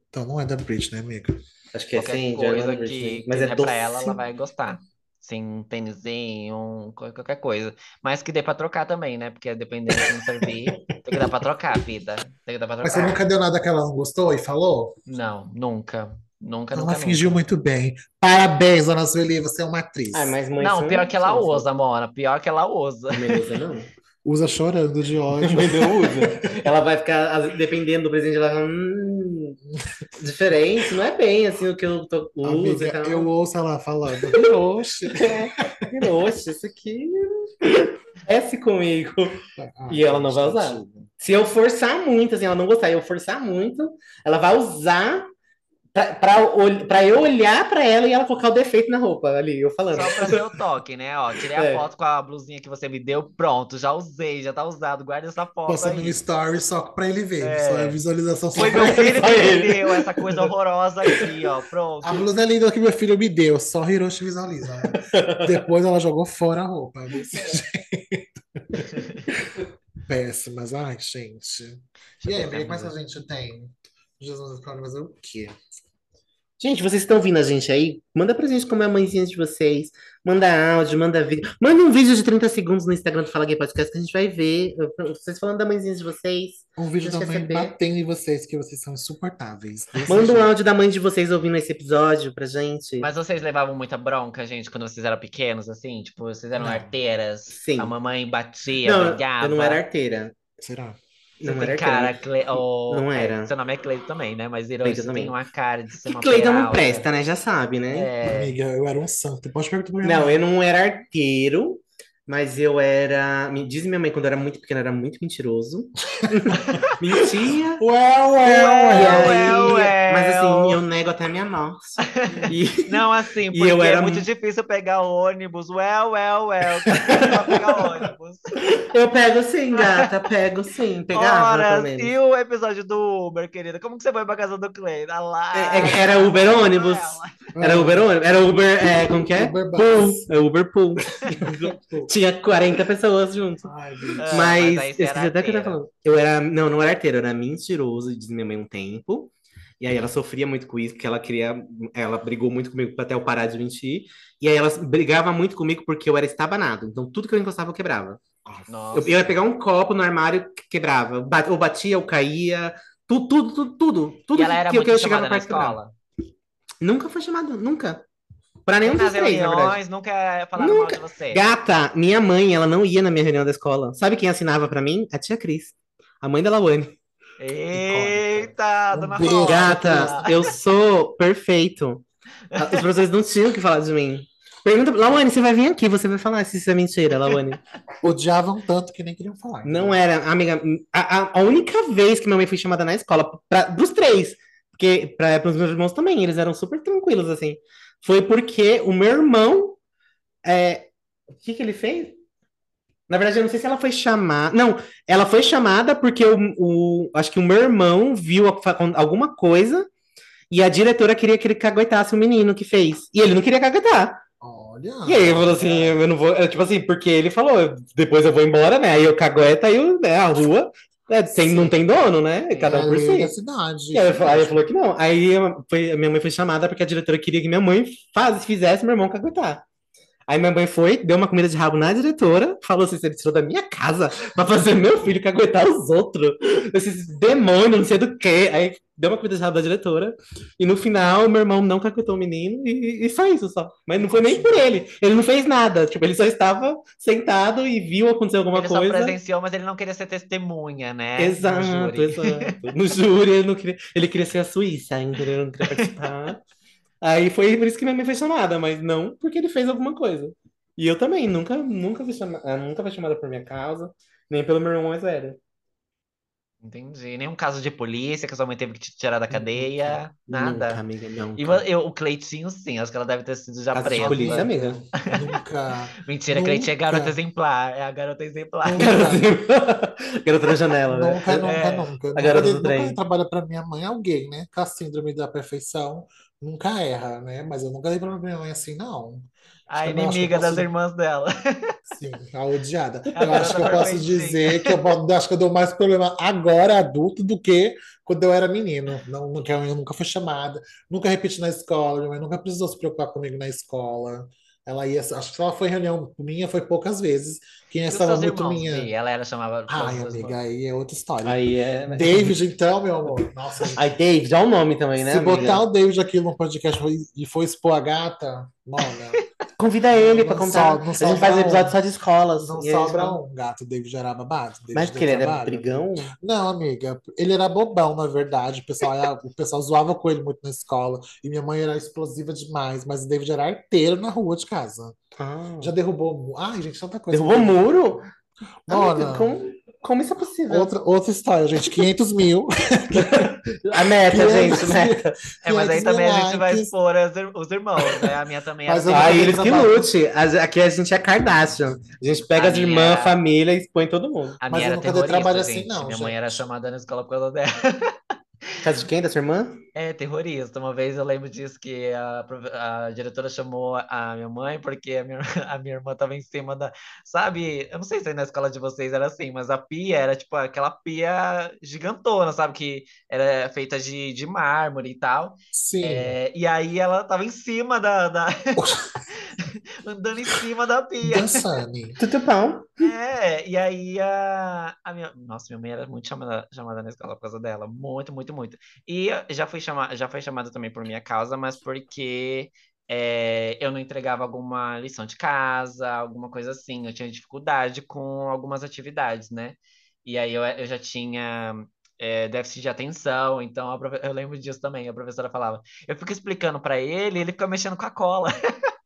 Então não é da Britney, amiga. Acho que é qualquer assim, coisa Angel que, Mas que é der doce. pra ela, ela vai gostar. Sim, um tênisinho, um, qualquer coisa. Mas que dê pra trocar também, né? Porque dependendo se não servir, tem que dar pra trocar, vida. Tem que dar pra Mas você trocar. nunca deu nada que ela não gostou e falou? Não, nunca. Nunca, Ela nunca, fingiu nunca. muito bem. Parabéns, dona Sueli, você é uma atriz. Ah, mas mãe Não, pior que ela são- usa, Mona. Pior que ela usa. A Medusa não. Usa chorando de ódio. Mas não usa. Ela vai ficar, dependendo do presente, ela vai falar, hum, diferente, não é bem assim o que eu tô, uso e Amiga, tal. eu ouço ela falando. Oxe. É, isso aqui desce comigo. Ah, E ela não vai usar. Se eu forçar muito, assim, ela não gostar, eu forçar muito, ela vai usar pra eu olhar pra ela e ela colocar o defeito na roupa ali, eu falando. Só pra ver o toque, né? Ó, tirei a É. foto com a blusinha que você me deu, pronto, já usei, já tá usado, guarda essa foto Posta no story só pra ele ver. É. Só a visualização só Foi meu filho que me deu essa coisa horrorosa aqui, ó, pronto. A blusa é linda que meu filho me deu, só Hiroshi visualiza. Depois ela jogou fora a roupa. desse jeito. Péssimas, ai, gente. E aí, é que a gente tem? Jesus, pode fazer o quê? Gente, vocês estão ouvindo a gente aí? Manda pra gente como é a mãezinha de vocês. Manda áudio, manda vídeo. Manda um vídeo de 30 segundos no Instagram do Fala Gay Podcast que a gente vai ver. Vocês falando da mãezinha de vocês. Um vídeo também receber. batendo em vocês, que vocês são insuportáveis. Manda um jeito. áudio da mãe de vocês ouvindo esse episódio pra gente. Mas vocês levavam muita bronca, gente, quando vocês eram pequenos, assim? Tipo, vocês eram Não. arteiras? Sim. A mamãe batia, Não, brigava? eu não era arteira. Será? Não tem era cara, arteira. Cle... oh, Não é, era. seu nome é Cleito também, né? Mas você também. tem uma cara de ser uma Cleiton não peralta. presta, né? Já sabe, né? É, Amiga, eu era um santo. Pode perguntar pra minha Não, eu não era arteiro, mas eu era. Me diz minha mãe, quando eu era muito pequena, era muito mentiroso. Mentia. Ué, ué, aí, ué. ué, ué. mas assim, eu nego até a minha morte. E Não, assim, E porque eu era é muito mu- difícil pegar ônibus. Well, well, well. Pegar ônibus. eu pego sim, gata, pego sim. Pegava, pelo Horas. menos. E o episódio do Uber, querida? Como que você foi pra casa do Clay? Ah lá. É- é- era Uber ônibus? Era Uber ônibus? Era Uber, é, como que é? Uber Pool. É Uber Pool. Tinha 40 pessoas junto. Ai. Ah, mas, mas eu era esqueci até o que eu tava falando. Eu era, não, não era arteiro, eu era mentiroso, diz minha mãe um tempo. E aí ela sofria muito com isso, porque ela queria, ela brigou muito comigo até eu parar de mentir. E aí ela brigava muito comigo porque eu era estabanado. Então tudo que eu encostava eu quebrava. Nossa. Eu, eu ia pegar um copo no armário, quebrava. Ba- Ou batia, ou caía. Tudo, tudo, tudo, tudo. Tudo E ela era que, muito que eu chegava na perto quebrava. escola? Nunca foi chamada, nunca. Pra nenhum dos três, na verdade. reuniões, nunca falaram mal Nunca. de você. Gata, minha mãe, ela não ia na minha reunião da escola. Sabe quem assinava pra mim? A tia Cris. A mãe da Lawane. Eita, dona. Rosa. Gata, eu sou perfeito. A- Os professores não tinham o que falar de mim. Pergunta, Lawane, você vai vir aqui, você vai falar se isso é mentira, Lawane. Odiavam tanto que nem queriam falar. Não era, amiga, a, a- a única vez que minha mãe foi chamada na escola, pra, dos três, porque para os meus irmãos também, eles eram super tranquilos, assim, foi porque o meu irmão, é, o que que ele fez? Na verdade, eu não sei se ela foi chamada. Não, ela foi chamada porque o, o- acho que o meu irmão viu alguma coisa e a diretora queria que ele caguetasse o menino que fez. E ele não queria caguetar. Olha. E aí eu falou assim, eu não vou, tipo assim, porque ele falou, depois eu vou embora, né? Aí eu cagueta, aí eu, né, a rua, né, tem, não tem dono, né? Cada um por É si. da cidade. E aí, falou que não. Aí foi, a minha mãe foi chamada porque a diretora queria que minha mãe faz, fizesse meu irmão caguetar. Aí minha mãe foi, deu uma comida de rabo na diretora, falou assim: você tirou da minha casa pra fazer meu filho que aguentar os outros. Esses demônios, não sei do que. Aí deu uma comida de rabo da diretora. E no final, meu irmão não caguetou o menino e, e só isso só. Mas não foi nem por ele. Ele não fez nada. Tipo, ele só estava sentado e viu acontecer alguma ele coisa. Ele só presenciou, mas ele não queria ser testemunha, né? Exato, no exato. No júri, ele, não queria, ele queria ser a Suíça ainda, ele não queria participar. Aí foi por isso que minha mãe foi chamada, mas não porque ele fez alguma coisa. E eu também, nunca, nunca fui chamada, nunca fui chamada por minha causa, nem pelo meu irmão mais velho. Entendi. Nenhum caso de polícia que a sua mãe teve que te tirar da cadeia, nada. Nunca, amiga, não. E eu, o Cleitinho, sim, acho que ela deve ter sido já Caso presa. de polícia, amiga. Nunca. Mentira, Cleitinho é garota exemplar. É a garota exemplar. Garota da janela, né? Nunca, nunca, É. nunca. A garota do nunca trem. trabalha pra minha mãe alguém, né? Com a síndrome da perfeição, nunca erra, né? Mas eu nunca dei pra minha mãe assim, não. A Eu inimiga das posso- irmãs dela. Sim, a odiada. A Eu acho que eu posso dizer que eu acho que eu dou mais problema agora, adulto, do que quando eu era menino. Não, nunca, eu nunca fui chamada, nunca repeti na escola, minha mãe nunca precisou se preocupar comigo na escola. Ela ia, acho que ela foi em reunião minha, foi poucas vezes. Quem os estava muito irmãos, minha. Ela era chamava. Ai, amiga, irmãos. aí é outra história. Aí é. né? David, então, meu amor. Nossa, Aí, David, dá um nome também, né? se amiga? botar o David aqui no podcast e for expor a gata, mano, Convida ele pra Não contar. não a gente faz um. episódio só de escolas. não E sobra fala- um gato. David era babado. David Mas porque ele era brigão? Não, amiga, ele era bobão, na verdade. O pessoal, era- o pessoal zoava com ele muito na escola. E minha mãe era explosiva demais, mas o David era arteiro na rua de casa. Ah. Já derrubou. Ai, gente, tanta coisa. Derrubou muro? Como, como isso é possível? Outra, outra história, gente. 500 mil. A meta, Quinhentos gente, meta. É, mas aí 500 também a mil gente vai likes. expor os, ir- os irmãos, né? A minha também Mas era. eu Ah, não eles que lute. Aqui a gente é Kardashian. A gente pega A as minha- irmãs, a família e expõe todo mundo. A Mas minha eu era nunca dei terrorista, trabalho assim, gente. não, Minha mãe gente. era chamada na escola por causa dela. Casa de quem? Da sua irmã? É, terrorista. Uma vez eu lembro disso que a, a diretora chamou a minha mãe porque a minha, a minha irmã tava em cima da. Sabe? Eu não sei se aí na escola de vocês era assim, mas a pia era tipo aquela pia gigantona, sabe? Que era feita de, de mármore e tal. Sim. É, e aí ela tava em cima da. da- Andando em cima da pia. Dançane. Tudo bom. É, e aí a, a minha. Nossa, minha mãe era muito chamada, chamada na escola por causa dela. Muito, muito, muito. E já fui chamada, já foi chamada também por minha causa, mas porque é, eu não entregava alguma lição de casa, alguma coisa assim. Eu tinha dificuldade com algumas atividades, né? E aí eu, eu já tinha. é, déficit de atenção, então a eu lembro disso também. A professora falava, eu fico explicando pra ele, ele fica mexendo com a cola.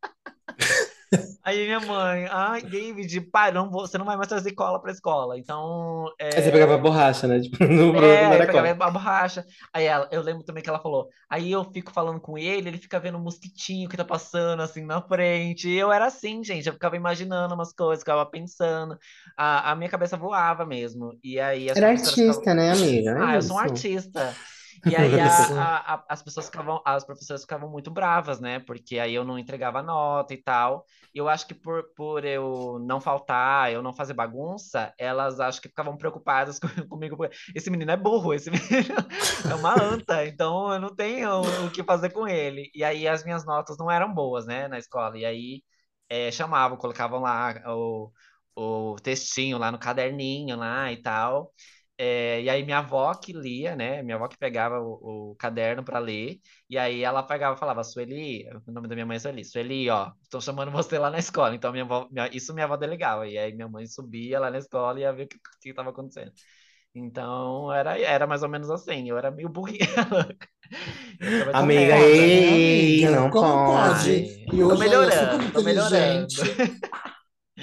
Aí minha mãe, ai, David, pai, não vou, você não vai mais trazer cola pra escola. Então, é, Aí você pegava a borracha, né? Tipo, no é, no pegava a borracha. Aí ela, eu lembro também que ela falou, aí eu fico falando com ele, ele fica vendo um mosquitinho que tá passando assim na frente. E eu era assim, gente, eu ficava imaginando umas coisas, ficava pensando. A, a minha cabeça voava mesmo. E aí Era artista, né, amiga? É ah, eu sou um isso. artista. E aí a- a- a- as pessoas ficavam, as professoras ficavam muito bravas, né? Porque aí eu não entregava nota e tal. E eu acho que por, por eu não faltar, eu não fazer bagunça, elas acho que ficavam preocupadas com- comigo. Esse menino é burro, esse menino é uma anta, então eu não tenho o que fazer com ele. E aí as minhas notas não eram boas, né, na escola. E aí eh, chamavam, colocavam lá o, o textinho lá no caderninho lá e tal. É, e aí minha avó que lia, né? Minha avó que pegava o, o caderno para ler, e aí ela pegava e falava, Sueli, o nome da minha mãe é Sueli, Sueli, ó, estão chamando você lá na escola. Então minha avó, minha- isso minha avó delegava. E aí minha mãe subia lá na escola e ia ver o que estava acontecendo. Então era, era mais ou menos assim, eu era meio burrinha. Amiga, né? Amiga, não como pode. pode? E tô hoje é melhorando, tô melhorando.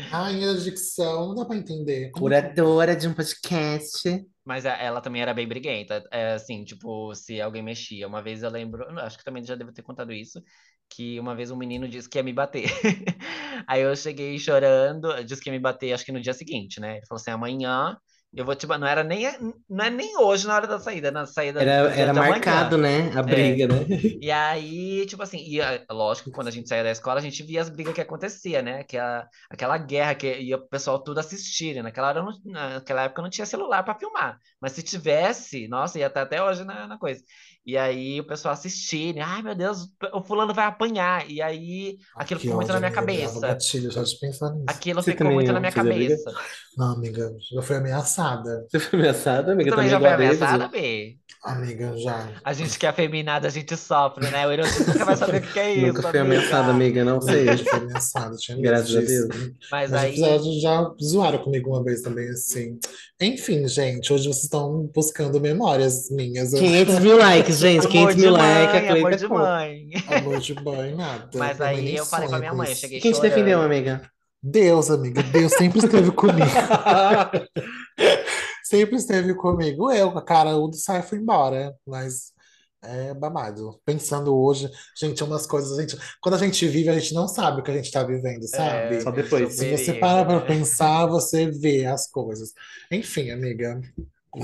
Rainha da dicção, não dá pra entender. Como Curadora de um podcast. Mas a- ela também era bem briguenta. É, assim, tipo, se alguém mexia. Uma vez eu lembro, acho que também já devo ter contado isso, que uma vez um menino disse que ia me bater. Aí eu cheguei chorando, disse que ia me bater, acho que no dia seguinte, né? Ele falou assim: amanhã eu vou te. Não era nem, não é nem hoje na hora da saída, na saída Era, era marcado, né? A briga, né? E aí, tipo assim, e, ah, lógico, quando a gente saía da escola, a gente via as brigas que acontecia, né? Aquela, aquela guerra que ia o pessoal tudo assistir. Naquela, hora, não- naquela época não tinha celular para filmar. Mas se tivesse, nossa, ia estar até hoje na, na coisa. E aí o pessoal assistindo, ai meu Deus, o fulano vai apanhar. E aí aquilo Que ficou muito na minha amiga, dava cabeça. gatilho só de pensar nisso. Aquilo Você ficou também muito na minha fez a briga? cabeça. Não, amiga, já fui ameaçada. Você foi ameaçada, amiga? Tu também já igual foi a ameaçada, B? Amiga, já. A gente que é afeminada, a gente sofre, né? O Erotismo nunca vai saber o que é isso, Nunca fui amiga. ameaçada, amiga, não sei. Eu fui ameaçada, tinha medo Graças a disso. Deus. Mas Mas aí, episódios já zoaram comigo uma vez também, assim. Enfim, gente, hoje vocês estão buscando memórias minhas. Eu- 500 mil likes, gente. amor 500 de mil likes. A mãe, amor Cleita de mãe. Amor de banho, nada. Mas mãe aí eu falei pra minha mãe, eu cheguei Quem te chorando. defendeu, amiga? Deus, amiga, Deus sempre esteve comigo. Sempre esteve comigo. Eu, cara do sai fui embora. Mas é babado. Pensando hoje, gente, umas coisas, a gente, quando a gente vive, a gente não sabe o que a gente tá vivendo, sabe? É, Só depois. Se você para pra né? pensar, você vê as coisas. Enfim, amiga,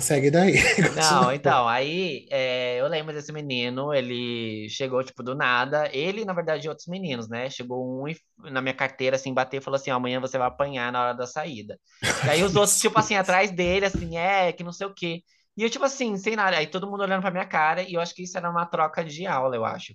segue daí. Não, então, aí é, eu lembro desse menino, ele chegou, tipo, do nada. Ele, na verdade, e outros meninos, né? Chegou um e, na minha carteira, assim, bateu e falou assim: ó, amanhã você vai apanhar na hora da saída. E aí os outros, tipo assim, atrás dele, assim, é, que não sei o quê. E eu, tipo assim, sem nada. Aí todo mundo olhando pra minha cara, e eu acho que isso era uma troca de aula, eu acho.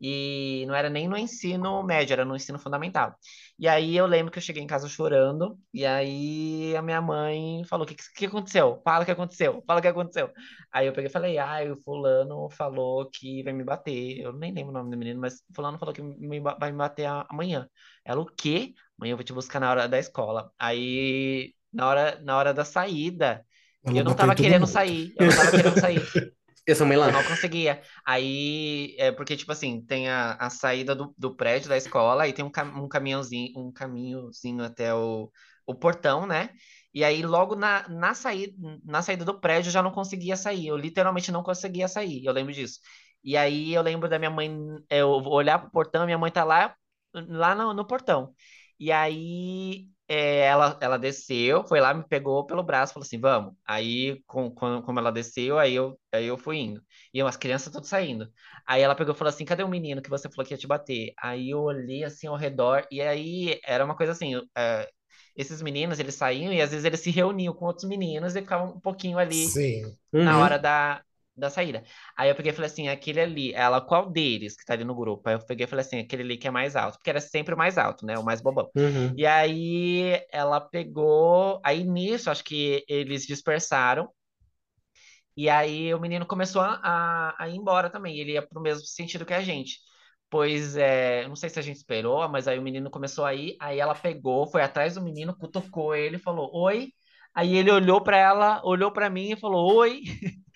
E não era nem no ensino médio, era no ensino fundamental. E aí eu lembro que eu cheguei em casa chorando, e aí a minha mãe falou: O que, que aconteceu? Fala o que aconteceu, fala o que aconteceu. Aí eu peguei e falei: Ah, o fulano falou que vai me bater. Eu nem lembro o nome do menino, mas fulano falou que me vai me bater amanhã. Ela, o quê? Amanhã eu vou te buscar na hora da escola. Aí, na hora, na hora da saída, eu não tava querendo mundo. sair, eu não tava querendo sair. Eu sou Eu não conseguia. Aí, é porque, tipo assim, tem a, a saída do, do prédio da escola, e tem um, cam- um caminhãozinho, um caminhozinho até o, o portão, né? E aí, logo na, na, saída, na saída do prédio, eu já não conseguia sair. Eu literalmente não conseguia sair. Eu lembro disso. E aí, eu lembro da minha mãe, eu olhar pro portão, minha mãe tá lá, lá no, no portão. E aí, é, ela, ela desceu, foi lá, me pegou pelo braço, falou assim, vamos. Aí, com, com, como ela desceu, aí eu, aí eu fui indo. E as crianças todas saindo. Aí ela pegou e falou assim: cadê o menino que você falou que ia te bater? Aí eu olhei assim ao redor, e aí era uma coisa assim: é, esses meninos eles saíam e às vezes eles se reuniam com outros meninos e ficavam um pouquinho ali Sim. na Uhum. hora da, da saída. Aí eu peguei e falei assim: aquele ali, ela, qual deles que tá ali no grupo? Aí eu peguei e falei assim: aquele ali que é mais alto, porque era sempre o mais alto, né? O mais bobão. Uhum. E aí ela pegou. Aí nisso, acho que eles dispersaram. E aí o menino começou a, a, ir embora também. Ele ia pro mesmo sentido que a gente. Pois é, não sei se a gente esperou, mas aí o menino começou a ir. Aí ela pegou, foi atrás do menino, cutucou ele, falou: Oi. Aí ele olhou pra ela, olhou pra mim e falou: Oi.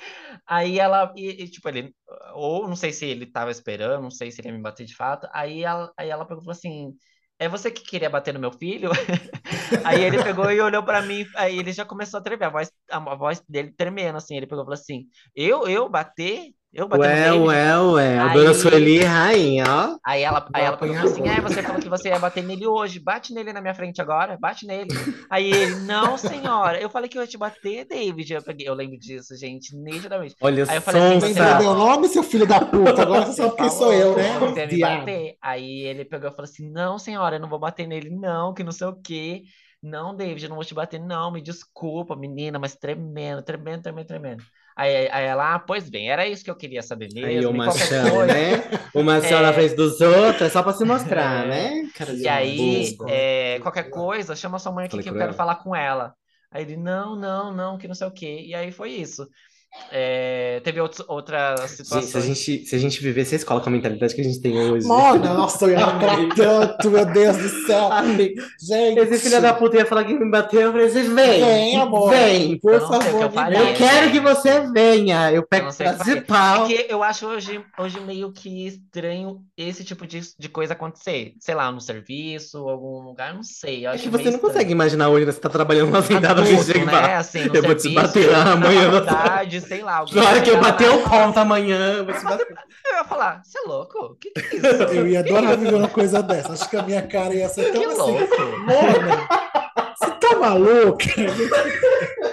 Aí ela, e, e, tipo, ele, ou não sei se ele tava esperando, não sei se ele ia me bater de fato. Aí ela, aí ela falou assim: É você que queria bater no meu filho? Aí ele pegou e olhou pra mim, aí ele já começou a tremer, a voz, a voz dele tremendo, assim. Ele pegou e falou assim: Eu, eu bater? Eu no Ué, David? ué, ué. A Aí- dona Sueli, rainha, ó. Aí ela, aí ela falou assim. É, você falou que você ia bater nele hoje, bate nele na minha frente agora, bate nele. Aí ele, não, senhora, eu falei que eu ia te bater, David. Eu, peguei, eu lembro disso, gente, nitidamente. Olha Aí eu falei assim, Entendeu sonsa. meu nome, seu filho da puta? Agora você sabe quem sou eu, né? Você me bater. Aí ele pegou e falou assim: Não, senhora, eu não vou bater nele, não, que não sei o quê. Não, David, eu não vou te bater, não, me desculpa, menina, mas tremendo, tremendo, tremendo, tremendo. Aí, aí ela, ah, pois bem, era isso que eu queria saber Aí mesmo. o e qualquer machão, né? O machão É. na frente dos outros, é só pra se mostrar, É. né? Cara E aí, abuso. é, qualquer coisa, chama sua mãe aqui Falei que eu quero ela. falar com ela. Aí ele, não, não, não, que não sei o quê. E aí foi isso. É, teve outros, outras Gente, se a situações. gente, se a gente vivesse a escola com a mentalidade que a gente tem hoje. Mano, nossa, eu ia lacrar tanto, meu Deus do céu. Amigo, Gente. esse filho da puta ia falar que me bateu. Eu falei, você vem. Vem, amor. Vem. Por Eu favor, eu faria. Eu quero que você venha. Eu Eu pego pedaço de pau. É que eu acho hoje, hoje meio que estranho esse tipo de, de coisa acontecer. Sei lá, no serviço, algum lugar, não sei. Eu É que você não consegue estranho. imaginar hoje, né? Você tá trabalhando uma Adulto, você né? Assim, Eu vou te serviço, bater lá na você- faculdade, sei lá. Na hora que eu bater o ponto amanhã, bater. Eu ia falar, você é louco? Que que é isso? Eu ia adorar viver uma coisa dessa. Acho que a minha cara ia ser Que tão assim. louco. Maluca?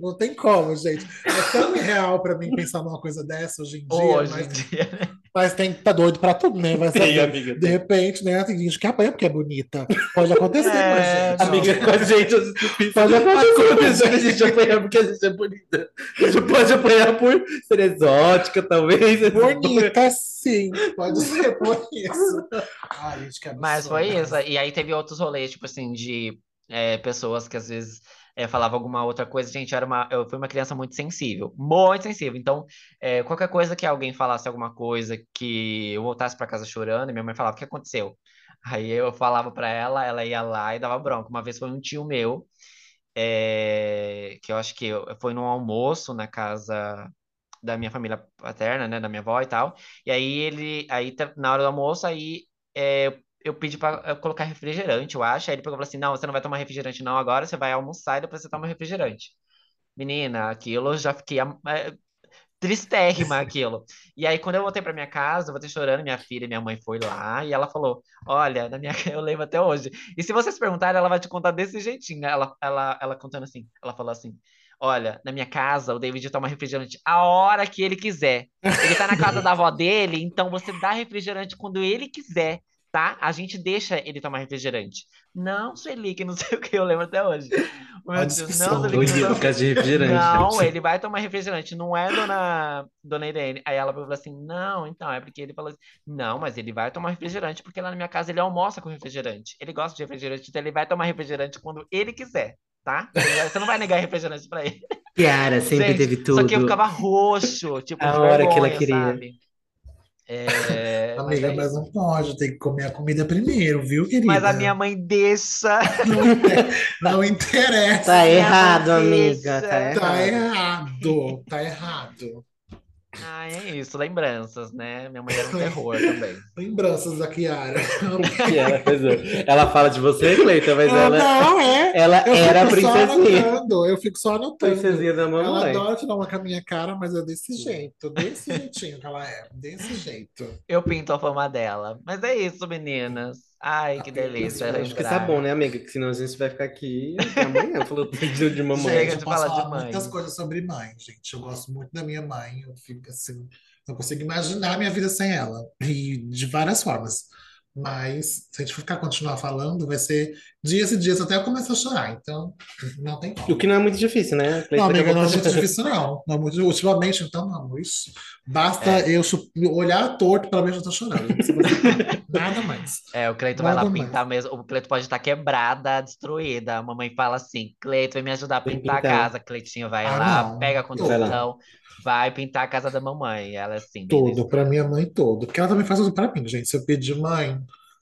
Não tem como, gente. É tão irreal pra mim pensar numa coisa dessa hoje em dia. Hoje mas, em dia. mas tem que tá doido pra tudo, né? Vai Tem, saber. amiga. De repente, né? Tem gente que apanha porque é bonita. Pode acontecer, É, mas, gente. Amiga, com a gente, Pode acontecer. que a gente apanhar porque a gente é bonita. A gente pode apanhar por ser exótica, talvez. Bonita, sim. Pode ser por isso. Ai, gente, que absurdo. Mas foi isso. E aí teve outros rolês, tipo assim, de é, pessoas que às vezes é, falavam alguma outra coisa. Gente, era uma, eu fui uma criança muito sensível. Muito sensível. Então, é, qualquer coisa que alguém falasse alguma coisa que eu voltasse para casa chorando, minha mãe falava, o que aconteceu? Aí eu falava para ela, ela ia lá e dava bronca. Uma vez foi um tio meu, é, que eu acho que foi num almoço na casa da minha família paterna, né, da minha avó e tal. E aí ele, aí na hora do almoço, aí é, eu pedi para colocar refrigerante, eu acho. Aí ele pegou falou assim: Não, você não vai tomar refrigerante não agora, você vai almoçar e depois você toma refrigerante. Menina, aquilo eu já fiquei é, tristérrima aquilo. E aí, quando eu voltei pra minha casa, eu voltei chorando, minha filha e minha mãe foi lá e ela falou: Olha, na minha eu lembro até hoje. E se vocês perguntarem, ela vai te contar desse jeitinho. Ela, ela, ela contando assim: Ela falou assim. Olha, na minha casa, o David toma refrigerante a hora que ele quiser. Ele tá na casa da avó dele, então você dá refrigerante quando ele quiser, tá? A gente deixa ele tomar refrigerante. Não, Sueli, que não sei o que, eu lembro até hoje. O meu Deus, não, Sueli, que não de refrigerante. não, ele vai tomar refrigerante, não é dona, dona Irene. Aí ela falou assim: não, então, é porque ele falou assim: não, mas ele vai tomar refrigerante, porque lá na minha casa ele almoça com refrigerante. Ele gosta de refrigerante, então ele vai tomar refrigerante quando ele quiser, tá? Você não vai negar refrigerante pra ele. Kiara sempre Gente, teve tudo. Só que eu ficava roxo, tipo, A de hora que ela vergonha, queria. sabe? É, mas Amiga, é mas não pode, tem que comer a comida primeiro, viu, querida? Mas a minha mãe deixa. Não, não interessa. Tá errado, amiga. Tá Tá errado. errado, tá errado. Ah, é isso, lembranças, né? Minha mãe era um terror também. Lembranças da Kiara. Kiara, pois é. Ela fala de você, Cleita, mas Ela ela, não é. ela Eu era princesinha. anotando, eu fico só anotando. Princesinha da Ela mamãe. adora tirar uma com a minha cara, mas é desse jeito, desse jeitinho que ela é, desse jeito. Eu pinto a fama dela. Mas é isso, meninas. Ai, que delícia Acho que tá bom, né, amiga? Que senão a gente vai ficar aqui até amanhã falando de, de mamãe. Chega de falar de mãe. muitas coisas sobre mãe, gente. Eu gosto muito da minha mãe, eu fico assim, não consigo imaginar a minha vida sem ela, e de várias formas. Mas se a gente ficar continuar falando, vai ser dias e dias até eu começar a chorar. Então, não tem como. O que não é muito difícil, né? Não, amiga, não é muito difícil, não. não é muito- ultimamente, então, não. Isso, basta eu chu- olhar torto para mim, eu já tô chorando. Nada mais. É, o Cleito vai lá mais. pintar mesmo. O Cleito pode estar quebrada, destruída. A mamãe fala assim: Cleito, vai me ajudar a Vem pintar a pintar. casa. Cleitinho vai Ah, lá, não. pega a condução, vai pintar a casa da mamãe. Ela é assim, Tudo, beleza. para minha mãe, todo. Porque ela também faz tudo para mim, gente. Se eu pedir, mãe,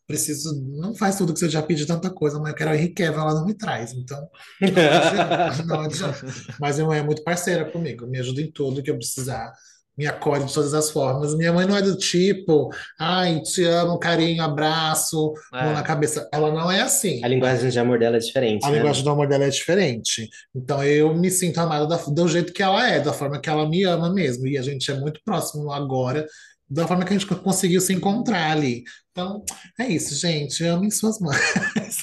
preciso. Não faz tudo que você já pediu tanta coisa, mãe. Eu quero a Henrique Kevin, ela não me traz. Então, não adianta. Mas minha mãe é muito parceira comigo, me ajuda em tudo que eu precisar. Me acolhe de todas as formas. Minha mãe não é do tipo, ai, te amo, carinho, abraço, mão na É. cabeça. Ela não é assim. A linguagem de amor dela é diferente, A né? linguagem do amor dela é diferente. Então eu me sinto amada da- do jeito que ela é, da forma que ela me ama mesmo. E a gente é muito próximo agora, da forma que a gente conseguiu se encontrar ali. Então é isso, gente. Amem suas mães.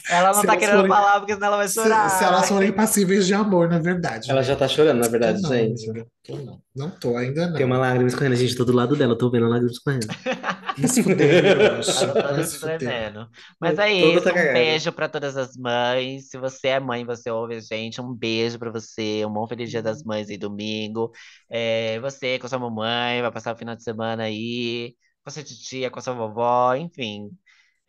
Ela não Se tá elas querendo forem- falar, porque senão ela vai Se, chorar. se elas forem passíveis de amor, na verdade. Ela já tá chorando, na verdade, Tô não, gente. amiga. Tô não. Não tô ainda não. Tem uma lágrima escorrendo, a gente tá do lado dela, eu tô vendo a lágrima escorrendo. Se fuder, tremendo. Mas é Toda isso, tá um cagada. beijo pra todas as mães. Se você é mãe, você ouve a gente, um beijo pra você. Um bom feliz dia das mães aí domingo. É, você com sua mamãe vai passar o final de semana aí, com a sua titia, com a sua vovó, enfim.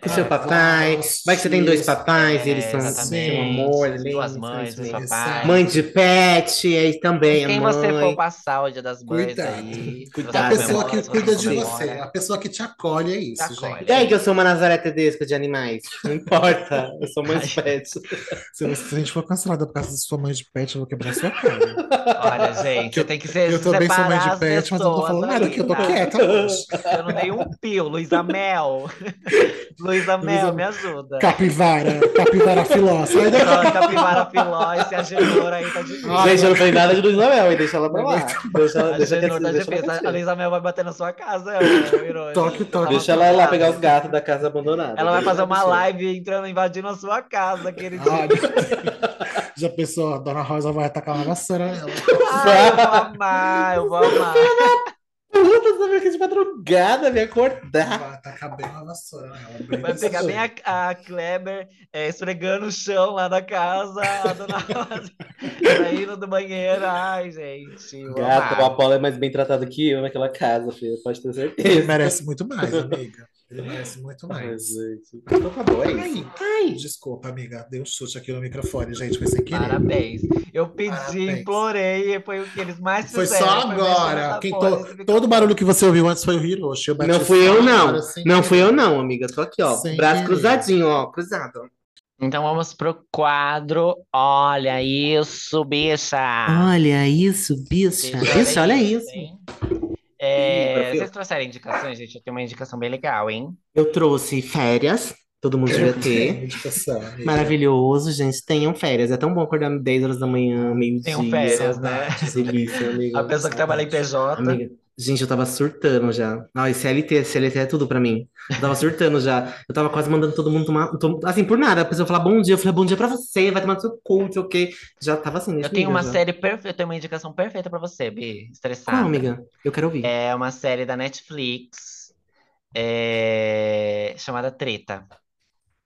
Com É, seu papai. Vai que você tem dois papais, e eles É, são exatamente. um amor, Duas mães, dois papais. Mãe de pet, aí também, a Quem você for passar o dia das mães Cuidado. aí. Cuidado, A você pessoa que cuida de você, a pessoa que te acolhe é isso, acolhe. gente. E aí que eu sou uma Nazaré Tedesco de animais? Não importa, eu sou mãe de pet. Se, a gente for cancelada por causa da sua mãe de pet, eu vou quebrar sua cara. Olha, gente, você tem que ser Eu também sou mãe de pet, mas eu não tô falando nada aqui, eu tô tá? quieta hoje. Eu não dei um pio, Luísa Mel. Luísa Mel, me ajuda. Capivara, capivara filó. Sai daqui. Pronto, capivara filó, esse agenor aí tá de Ah, Gente, eu não falei nada de Luiz Mel, e deixa ela pra lá. Deixa, ela- A deixa, Genor tá deixa, ela difícil. A. Luísa Mel vai bater na sua casa, ô, Irônia. Toque, toque. Deixa ela ir lá pegar os gatos da casa abandonada. Ela vai Deixa fazer uma live entrando, invadindo a sua casa, querido. Olha, Já pensou, a Dona Rosa vai atacar uma vassoura nela. Ai, eu vou amar, eu vou amar. Puta, sabia que de madrugada me acordar. Vai atacar bem uma vassoura bem Vai pegar bem a, a Kleber é, esfregando o chão lá da casa, a dona Rosa saindo do banheiro. Ai, gente. Gato, o amar. Apolo é mais bem tratado que eu naquela casa, filho. Pode ter Ele certeza. merece muito mais, amiga. Ele merece muito Ai, mais. Então tá é isso. Ai, desculpa, amiga. Dei um chute aqui no microfone, gente. Foi sem querer. Parabéns. Eu pedi, Parabéns. implorei, foi o que eles mais Foi fizeram. só foi mexer agora. Quem porra to-. Todo barulho que você ouviu antes foi o Hiroshi. Eu bati Não fui só eu, não. agora, Não fui eu, não, amiga. Tô aqui, ó. Sem Braço querer. cruzadinho, ó. Cruzado. Então vamos pro quadro. Olha isso, bicha. Olha isso, bicha. Bicha, olha isso. hein? É, vocês trouxeram indicações, gente? Eu tenho uma indicação bem legal, hein? Eu trouxe férias. Todo mundo devia ter. Maravilhoso, gente. Tenham férias. É tão bom acordar 10 horas da manhã, meio-dia. Tenham férias, né? Delícia, amiga. A pessoa que trabalha em PJ. Amiga, gente, eu tava surtando já. Ai, CLT, CLT é tudo pra mim. Eu tava surtando já. Eu tava quase mandando todo mundo tomar. tom- Assim, por nada. A pessoa falar bom dia. Eu falei, bom dia pra você, vai tomar no seu cu, não sei o quê. Já tava assim, Eu tenho nível uma já. série perfeita, eu tenho uma indicação perfeita pra você, Bi. Estressada. Qual, amiga? Eu quero ouvir. É uma série da Netflix é, chamada Treta.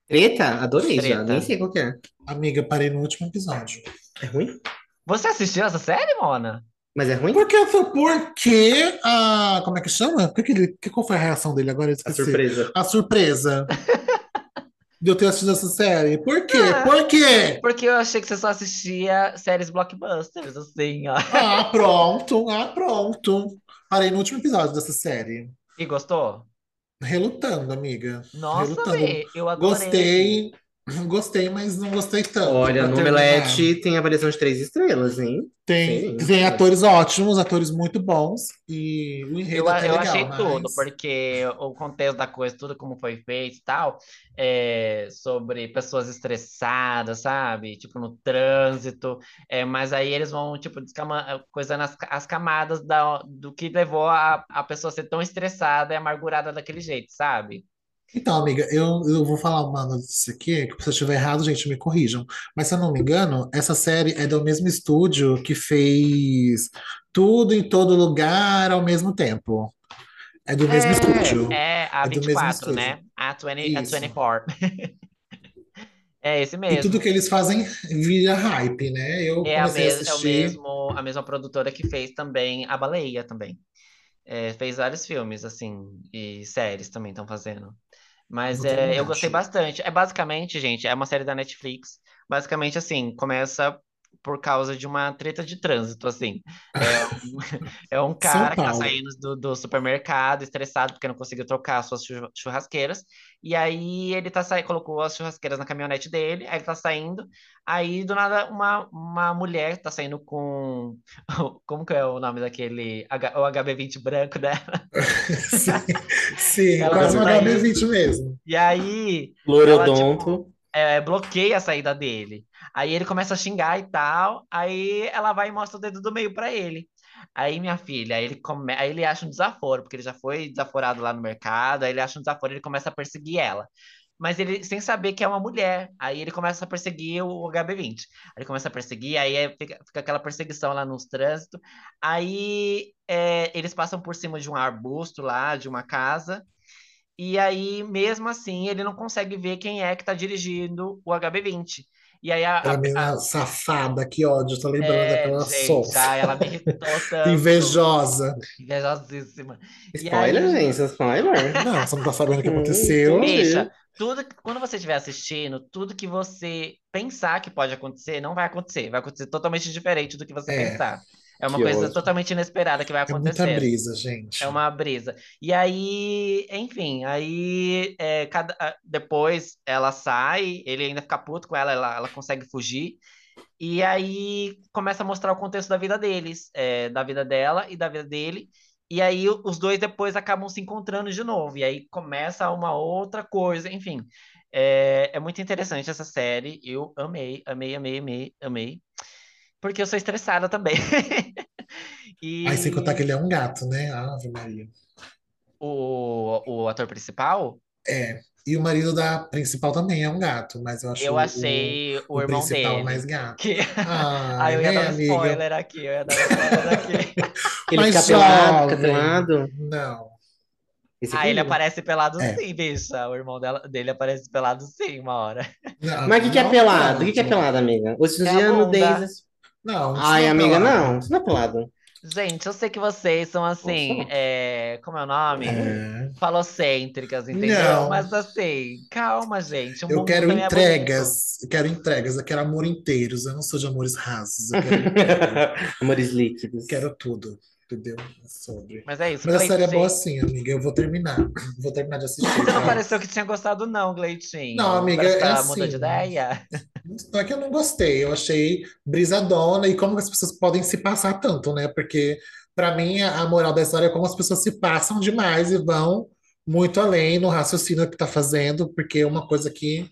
Treta? Adorei já. Treta. Nem sei qual que é. Amiga, parei no último episódio. É ruim? Você assistiu essa série, Mona? Mas é ruim? Porque, porque a. Como é que chama? Por que ele, que, qual foi a reação dele agora? A surpresa. A surpresa. De eu ter assistido essa série. Por quê? Ah. Por quê? Porque eu achei que você só assistia séries blockbusters, assim, ó. Ah, pronto. Ah, pronto. Parei no último episódio dessa série. E gostou? Relutando, amiga. Nossa, Relutando. Bi, eu adorei. Gostei. Gostei, mas não gostei tanto. Olha, no. Omelete tem avaliação de três estrelas, hein? Tem, Sim. tem atores ótimos, atores muito bons. E o enredo Eu, até eu legal, achei mas... tudo, porque o contexto da coisa, tudo como foi feito e tal, é, sobre pessoas estressadas, sabe? Tipo, no trânsito, é, mas aí eles vão, tipo, descama- coisando as, as camadas da, do que levou a, a pessoa a ser tão estressada e amargurada daquele jeito, sabe? Então, amiga, eu, eu vou falar uma notícia aqui, que se eu estiver errado, gente, me corrijam. Mas se eu não me engano, essa série é do mesmo estúdio que fez Tudo em Todo Lugar ao mesmo tempo. É do mesmo estúdio. É a É do mesmo 24, estúdio. né? A, 20, a Isso. 24. É esse E mesmo. tudo que eles fazem vira hype, né? Eu É a, comecei a mes- é assistir. mesmo, a mesma produtora que fez também A Baleia também. É, fez vários filmes, assim, e séries também estão fazendo. Mas é, eu gostei bastante. É basicamente, gente, é uma série da Netflix. Basicamente, assim, começa por causa de uma treta de trânsito, assim. É um, é um cara que tá saindo do, do supermercado, estressado porque não conseguiu trocar as suas chu- churrasqueiras. E aí ele tá saindo, colocou as churrasqueiras na caminhonete dele, aí ele tá saindo. Aí, do nada, uma, uma mulher tá saindo com. Como que é o nome daquele. H- O HB20 branco dela. Sim, sim, Ela quase um tá HB20 mesmo. E aí. Lorodonto. É, bloqueia a saída dele. Aí ele começa a xingar e tal. Aí ela vai e mostra o dedo do meio pra ele. Aí, minha filha, ele, come... aí ele acha um desaforo, porque ele já foi desaforado lá no mercado. Aí ele acha um desaforo e ele começa a perseguir ela. Mas ele, sem saber que é uma mulher, aí ele começa a perseguir o HB20. Aí ele começa a perseguir, aí é- fica, fica aquela perseguição lá nos trânsitos. Aí é, eles passam por cima de um arbusto lá, de uma casa. E aí, mesmo assim, ele não consegue ver quem é que tá dirigindo o HB20. E aí a, a- menina safada, que ódio, tô lembrando é, daquela gente, ai, ela me irritou tanto. Invejosa. Invejosíssima. E Spoiler, aí- gente, spoiler. Não, você não tá sabendo o que aconteceu. Bicha, tudo, quando você estiver assistindo, tudo que você pensar que pode acontecer, não vai acontecer. Vai acontecer totalmente diferente do que você É. pensar. É uma Que coisa totalmente inesperada que vai É muita acontecer. brisa, gente. É uma brisa. E aí, enfim, aí é, cada, depois ela sai, ele ainda fica puto com ela, ela, ela consegue fugir. E aí começa a mostrar o contexto da vida deles, é, da vida dela e da vida dele. E aí os dois depois acabam se encontrando de novo. E aí começa uma outra coisa, enfim. É, é muito interessante essa série. Eu amei, amei, amei, amei, amei. Porque eu sou estressada também. E Aí sem contar que ele é um gato, né? Ave Maria. o, o ator principal. É. E o marido da principal também é um gato, mas eu acho Eu o, achei o, o irmão principal dele. mais gato. Que... Ah, Aí eu ia né, dar um amiga? spoiler aqui, eu ia dar um spoiler aqui. Ele Mas fica pelado, fica jovem. pelado. Não. Esse Ah, ele aparece pelado É. sim, bicha. O irmão dela, dele aparece pelado sim, uma hora. não Mas o que, que é pelado? O que, que é pelado, amiga? Hoje em É Não, Ai, não é amiga, pelado. não. Isso não é pelado. Gente, eu sei que vocês são assim, é... como é o nome? É. Falocêntricas, entendeu? Não. Mas assim, calma, gente. Eu quero é entregas. Eu quero entregas. Eu quero amor inteiros. Eu não sou de amores rasos. Eu quero. Amores líquidos. quero tudo. Entendeu? É sobre. Mas é isso, Mas a série é boa assim, amiga. Eu vou terminar. Vou terminar de assistir. Você não tá? pareceu que tinha gostado, não, Gleitinho. Não, amiga, Parece que é assim. mudou de ideia. Não é que eu não gostei, eu achei brisadona e como as pessoas podem se passar tanto, né? Porque, pra mim, a moral da história é como as pessoas se passam demais e vão muito além no raciocínio que tá fazendo, porque uma coisa que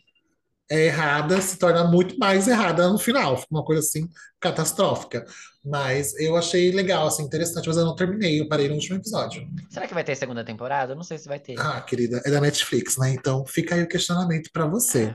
é errada se torna muito mais errada no final, fica uma coisa assim catastrófica. Mas eu achei legal, assim, interessante, mas eu não terminei, eu parei no último episódio. Será que vai ter segunda temporada? Eu não sei se vai ter. Ah, querida, é da Netflix, né? Então fica aí o questionamento pra você.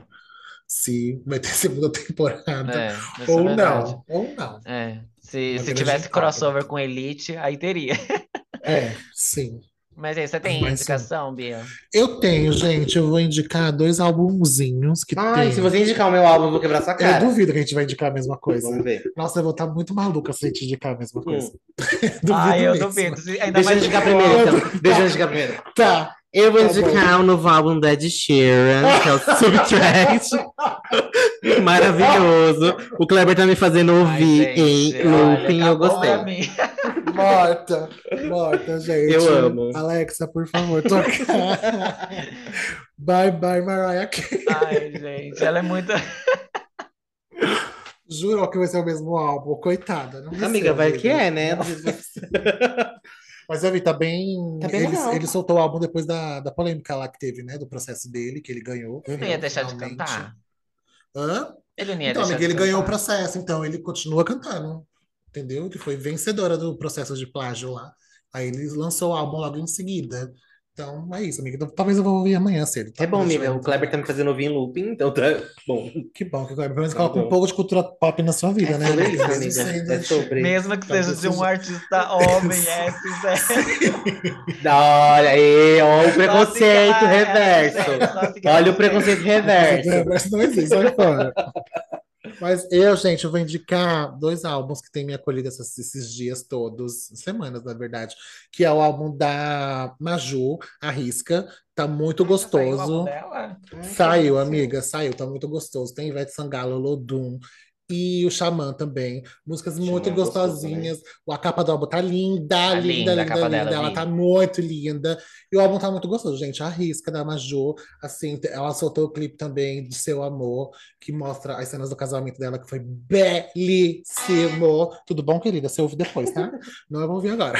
Se vai ter segunda temporada. É, é Ou verdade. não, ou não. É, se, se tivesse crossover com Elite, aí teria. É, sim. Mas aí, você tem Mas sim. indicação, Bia? Eu tenho, gente, eu vou indicar dois álbumzinhos que Ai, tem. se você indicar o meu álbum, eu vou quebrar sua Eu cara. duvido que a gente vai indicar a mesma coisa. Vamos ver. Nossa, eu vou estar muito maluca se a gente indicar a mesma coisa. duvido Ai, eu mesmo. duvido. Ainda Deixa eu mais indicar primeiro, então. Deixa eu indicar primeiro. Tá. Eu vou Tá indicar o novo álbum da Ed Sheeran, que é o Subtract. Maravilhoso. O Kleber tá me fazendo Ai, ouvir gente, em looping, eu gostei. Morta. Morta, gente. Eu amo. Alexa, por favor, toca. bye, bye, Mariah Carey. Ai, gente, ela é muito. Jurou que vai ser o mesmo álbum. Coitada. Não Amiga, vai que é, né? Mas vi, tá bem. Tá bem ele, ele soltou o álbum depois da, da polêmica lá que teve, né? Do processo dele, que ele ganhou. Não ia deixar de cantar. Hã? Ele não ia Então, amiga, ele ganhou o processo, então ele continua cantando. Entendeu? Ele foi vencedora do processo de plágio lá. Aí ele lançou o álbum logo em seguida. Então, é isso, amiga. Então, talvez eu vou ouvir amanhã cedo. tá? É bom, amiga. O Kleber tá me fazendo ouvir em looping, então tá bom. Que bom que o Kleber pelo menos Tá coloca um pouco de cultura pop na sua vida, É né? sobre isso, Mesmo amiga. sendo- É sobre. Mesmo que Talvez seja de um artista homem, S, Olha aí, olha o preconceito reverso. é, só se- Olha o preconceito reverso. Não existe, sai fora. Mas eu, gente, eu vou indicar dois álbuns que têm me acolhido essas- esses dias todos, semanas, na verdade, que é o álbum da Maju, Arrisca, tá muito Saiu álbum gostoso. dela? Saiu, amiga, saiu, tá muito gostoso. Tem Ivete Sangalo, Lodum e o Xamã também. Músicas muito Xamã é gostoso gostosinhas. A capa do álbum tá linda, Tá linda, linda a linda, capa linda. dela, Ela tá muito linda. E o álbum tá muito gostoso, gente. A risca da Maju, assim, ela soltou o clipe também de Seu Amor, que mostra as cenas do casamento dela, que foi belíssimo. Tudo bom, querida? Você ouve depois, tá? Não eu vou ouvir agora.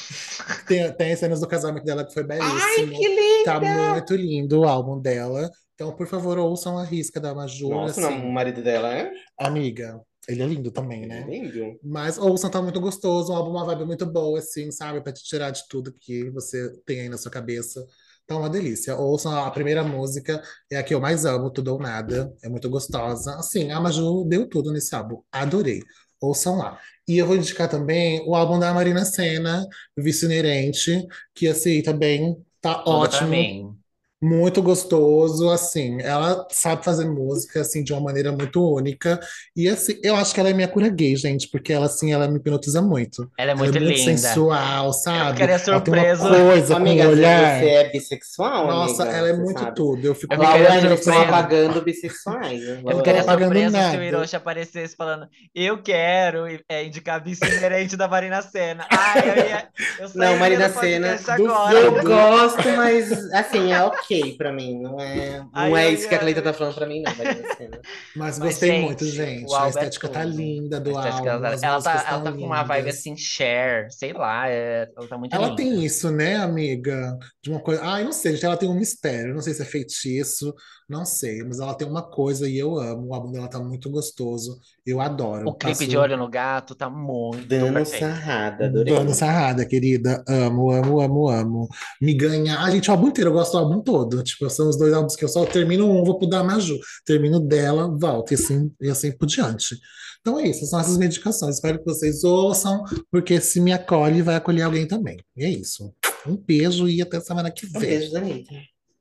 tem, tem as cenas do casamento dela que foi belíssimo. lindo! Tá muito lindo o álbum dela. Então, por favor, ouçam a risca da Maju. Nossa, assim. não, o marido dela é Amiga, ele é lindo também, né? lindo. Mas ouçam, tá muito gostoso. Um álbum, uma vibe muito boa, assim, sabe? Pra te tirar de tudo que você tem aí na sua cabeça. Tá uma delícia. Ouçam a primeira música, é a que eu mais amo, Tudo ou Nada. É muito gostosa. Assim, a Maju deu tudo nesse álbum. Adorei. Ouçam lá. E eu vou indicar também o álbum da Marina Sena, Vício Inerente, que assim também tá pra ótimo. mim. Muito gostoso, assim, ela sabe fazer música, assim, de uma maneira muito única, e assim, eu acho que ela é minha cura gay, gente, porque ela, assim, ela me hipnotiza muito. Ela é Ela muito é muito linda. sensual, sabe? ficaria Ela tem uma coisa com amiga, você- olhar. você é bissexual, Nossa, amiga? ela é muito sabe. tudo, eu fico Eu Lá ficaria surpresa. apagando bissexuais. né? Eu ficaria Não tô pagando surpreso se nada. o Hiroshi aparecesse falando eu quero é, indicar vice inerente da Marina Senna. Ai, eu ia... Eu Não, Marina Senna, agora. Eu gosto, mas assim, é ok pra mim. Não é, não Ai, é isso que a Cleita tá falando pra mim, não. Mas Mas, gostei gente, muito, gente. A é estética tá tudo. linda do álbum, ela, ela tá, ela tá com uma vibe assim, share, sei lá, é- ela tá muito Ela linda. tem isso, né, amiga? De uma coisa. Ai, não sei, gente. Ela tem um mistério. Não sei se é feitiço, não sei. Mas ela tem uma coisa e eu amo. O álbum dela tá muito gostoso. Eu adoro. O clipe Passo de Olho no Gato tá muito Dando perfeito. sarrada, adorei. Dando sarrada, querida. Amo, amo, amo, amo. Me ganha. Ah, gente, o álbum inteiro. Eu gosto do álbum todo. Tipo, são os dois álbuns que eu só termino um, vou pro da Maju. Termino dela, volto, e assim, e assim por diante. Então é isso, são essas medicações. Espero que vocês ouçam, porque se me acolhe, vai acolher alguém também. E é isso. Um beijo e até semana que Um vem. beijo, Danita.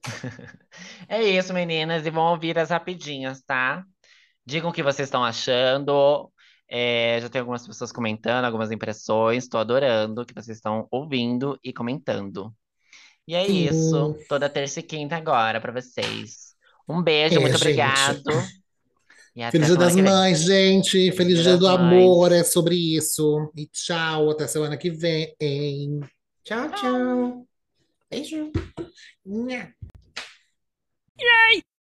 É isso, meninas, e vão ouvir as rapidinhas, tá? Digam o que vocês estão achando. É, já tem algumas pessoas comentando, algumas impressões. Estou adorando que vocês estão ouvindo e comentando. E é Sim. isso. Toda terça e quinta agora para vocês. Um beijo, É, muito gente. obrigado. E Feliz Dia das. Mães, gente. Feliz Feliz Dia do das Amor, Mães. é sobre isso. E tchau, até semana que vem. Tchau, tchau. Beijo. Nha. Yay!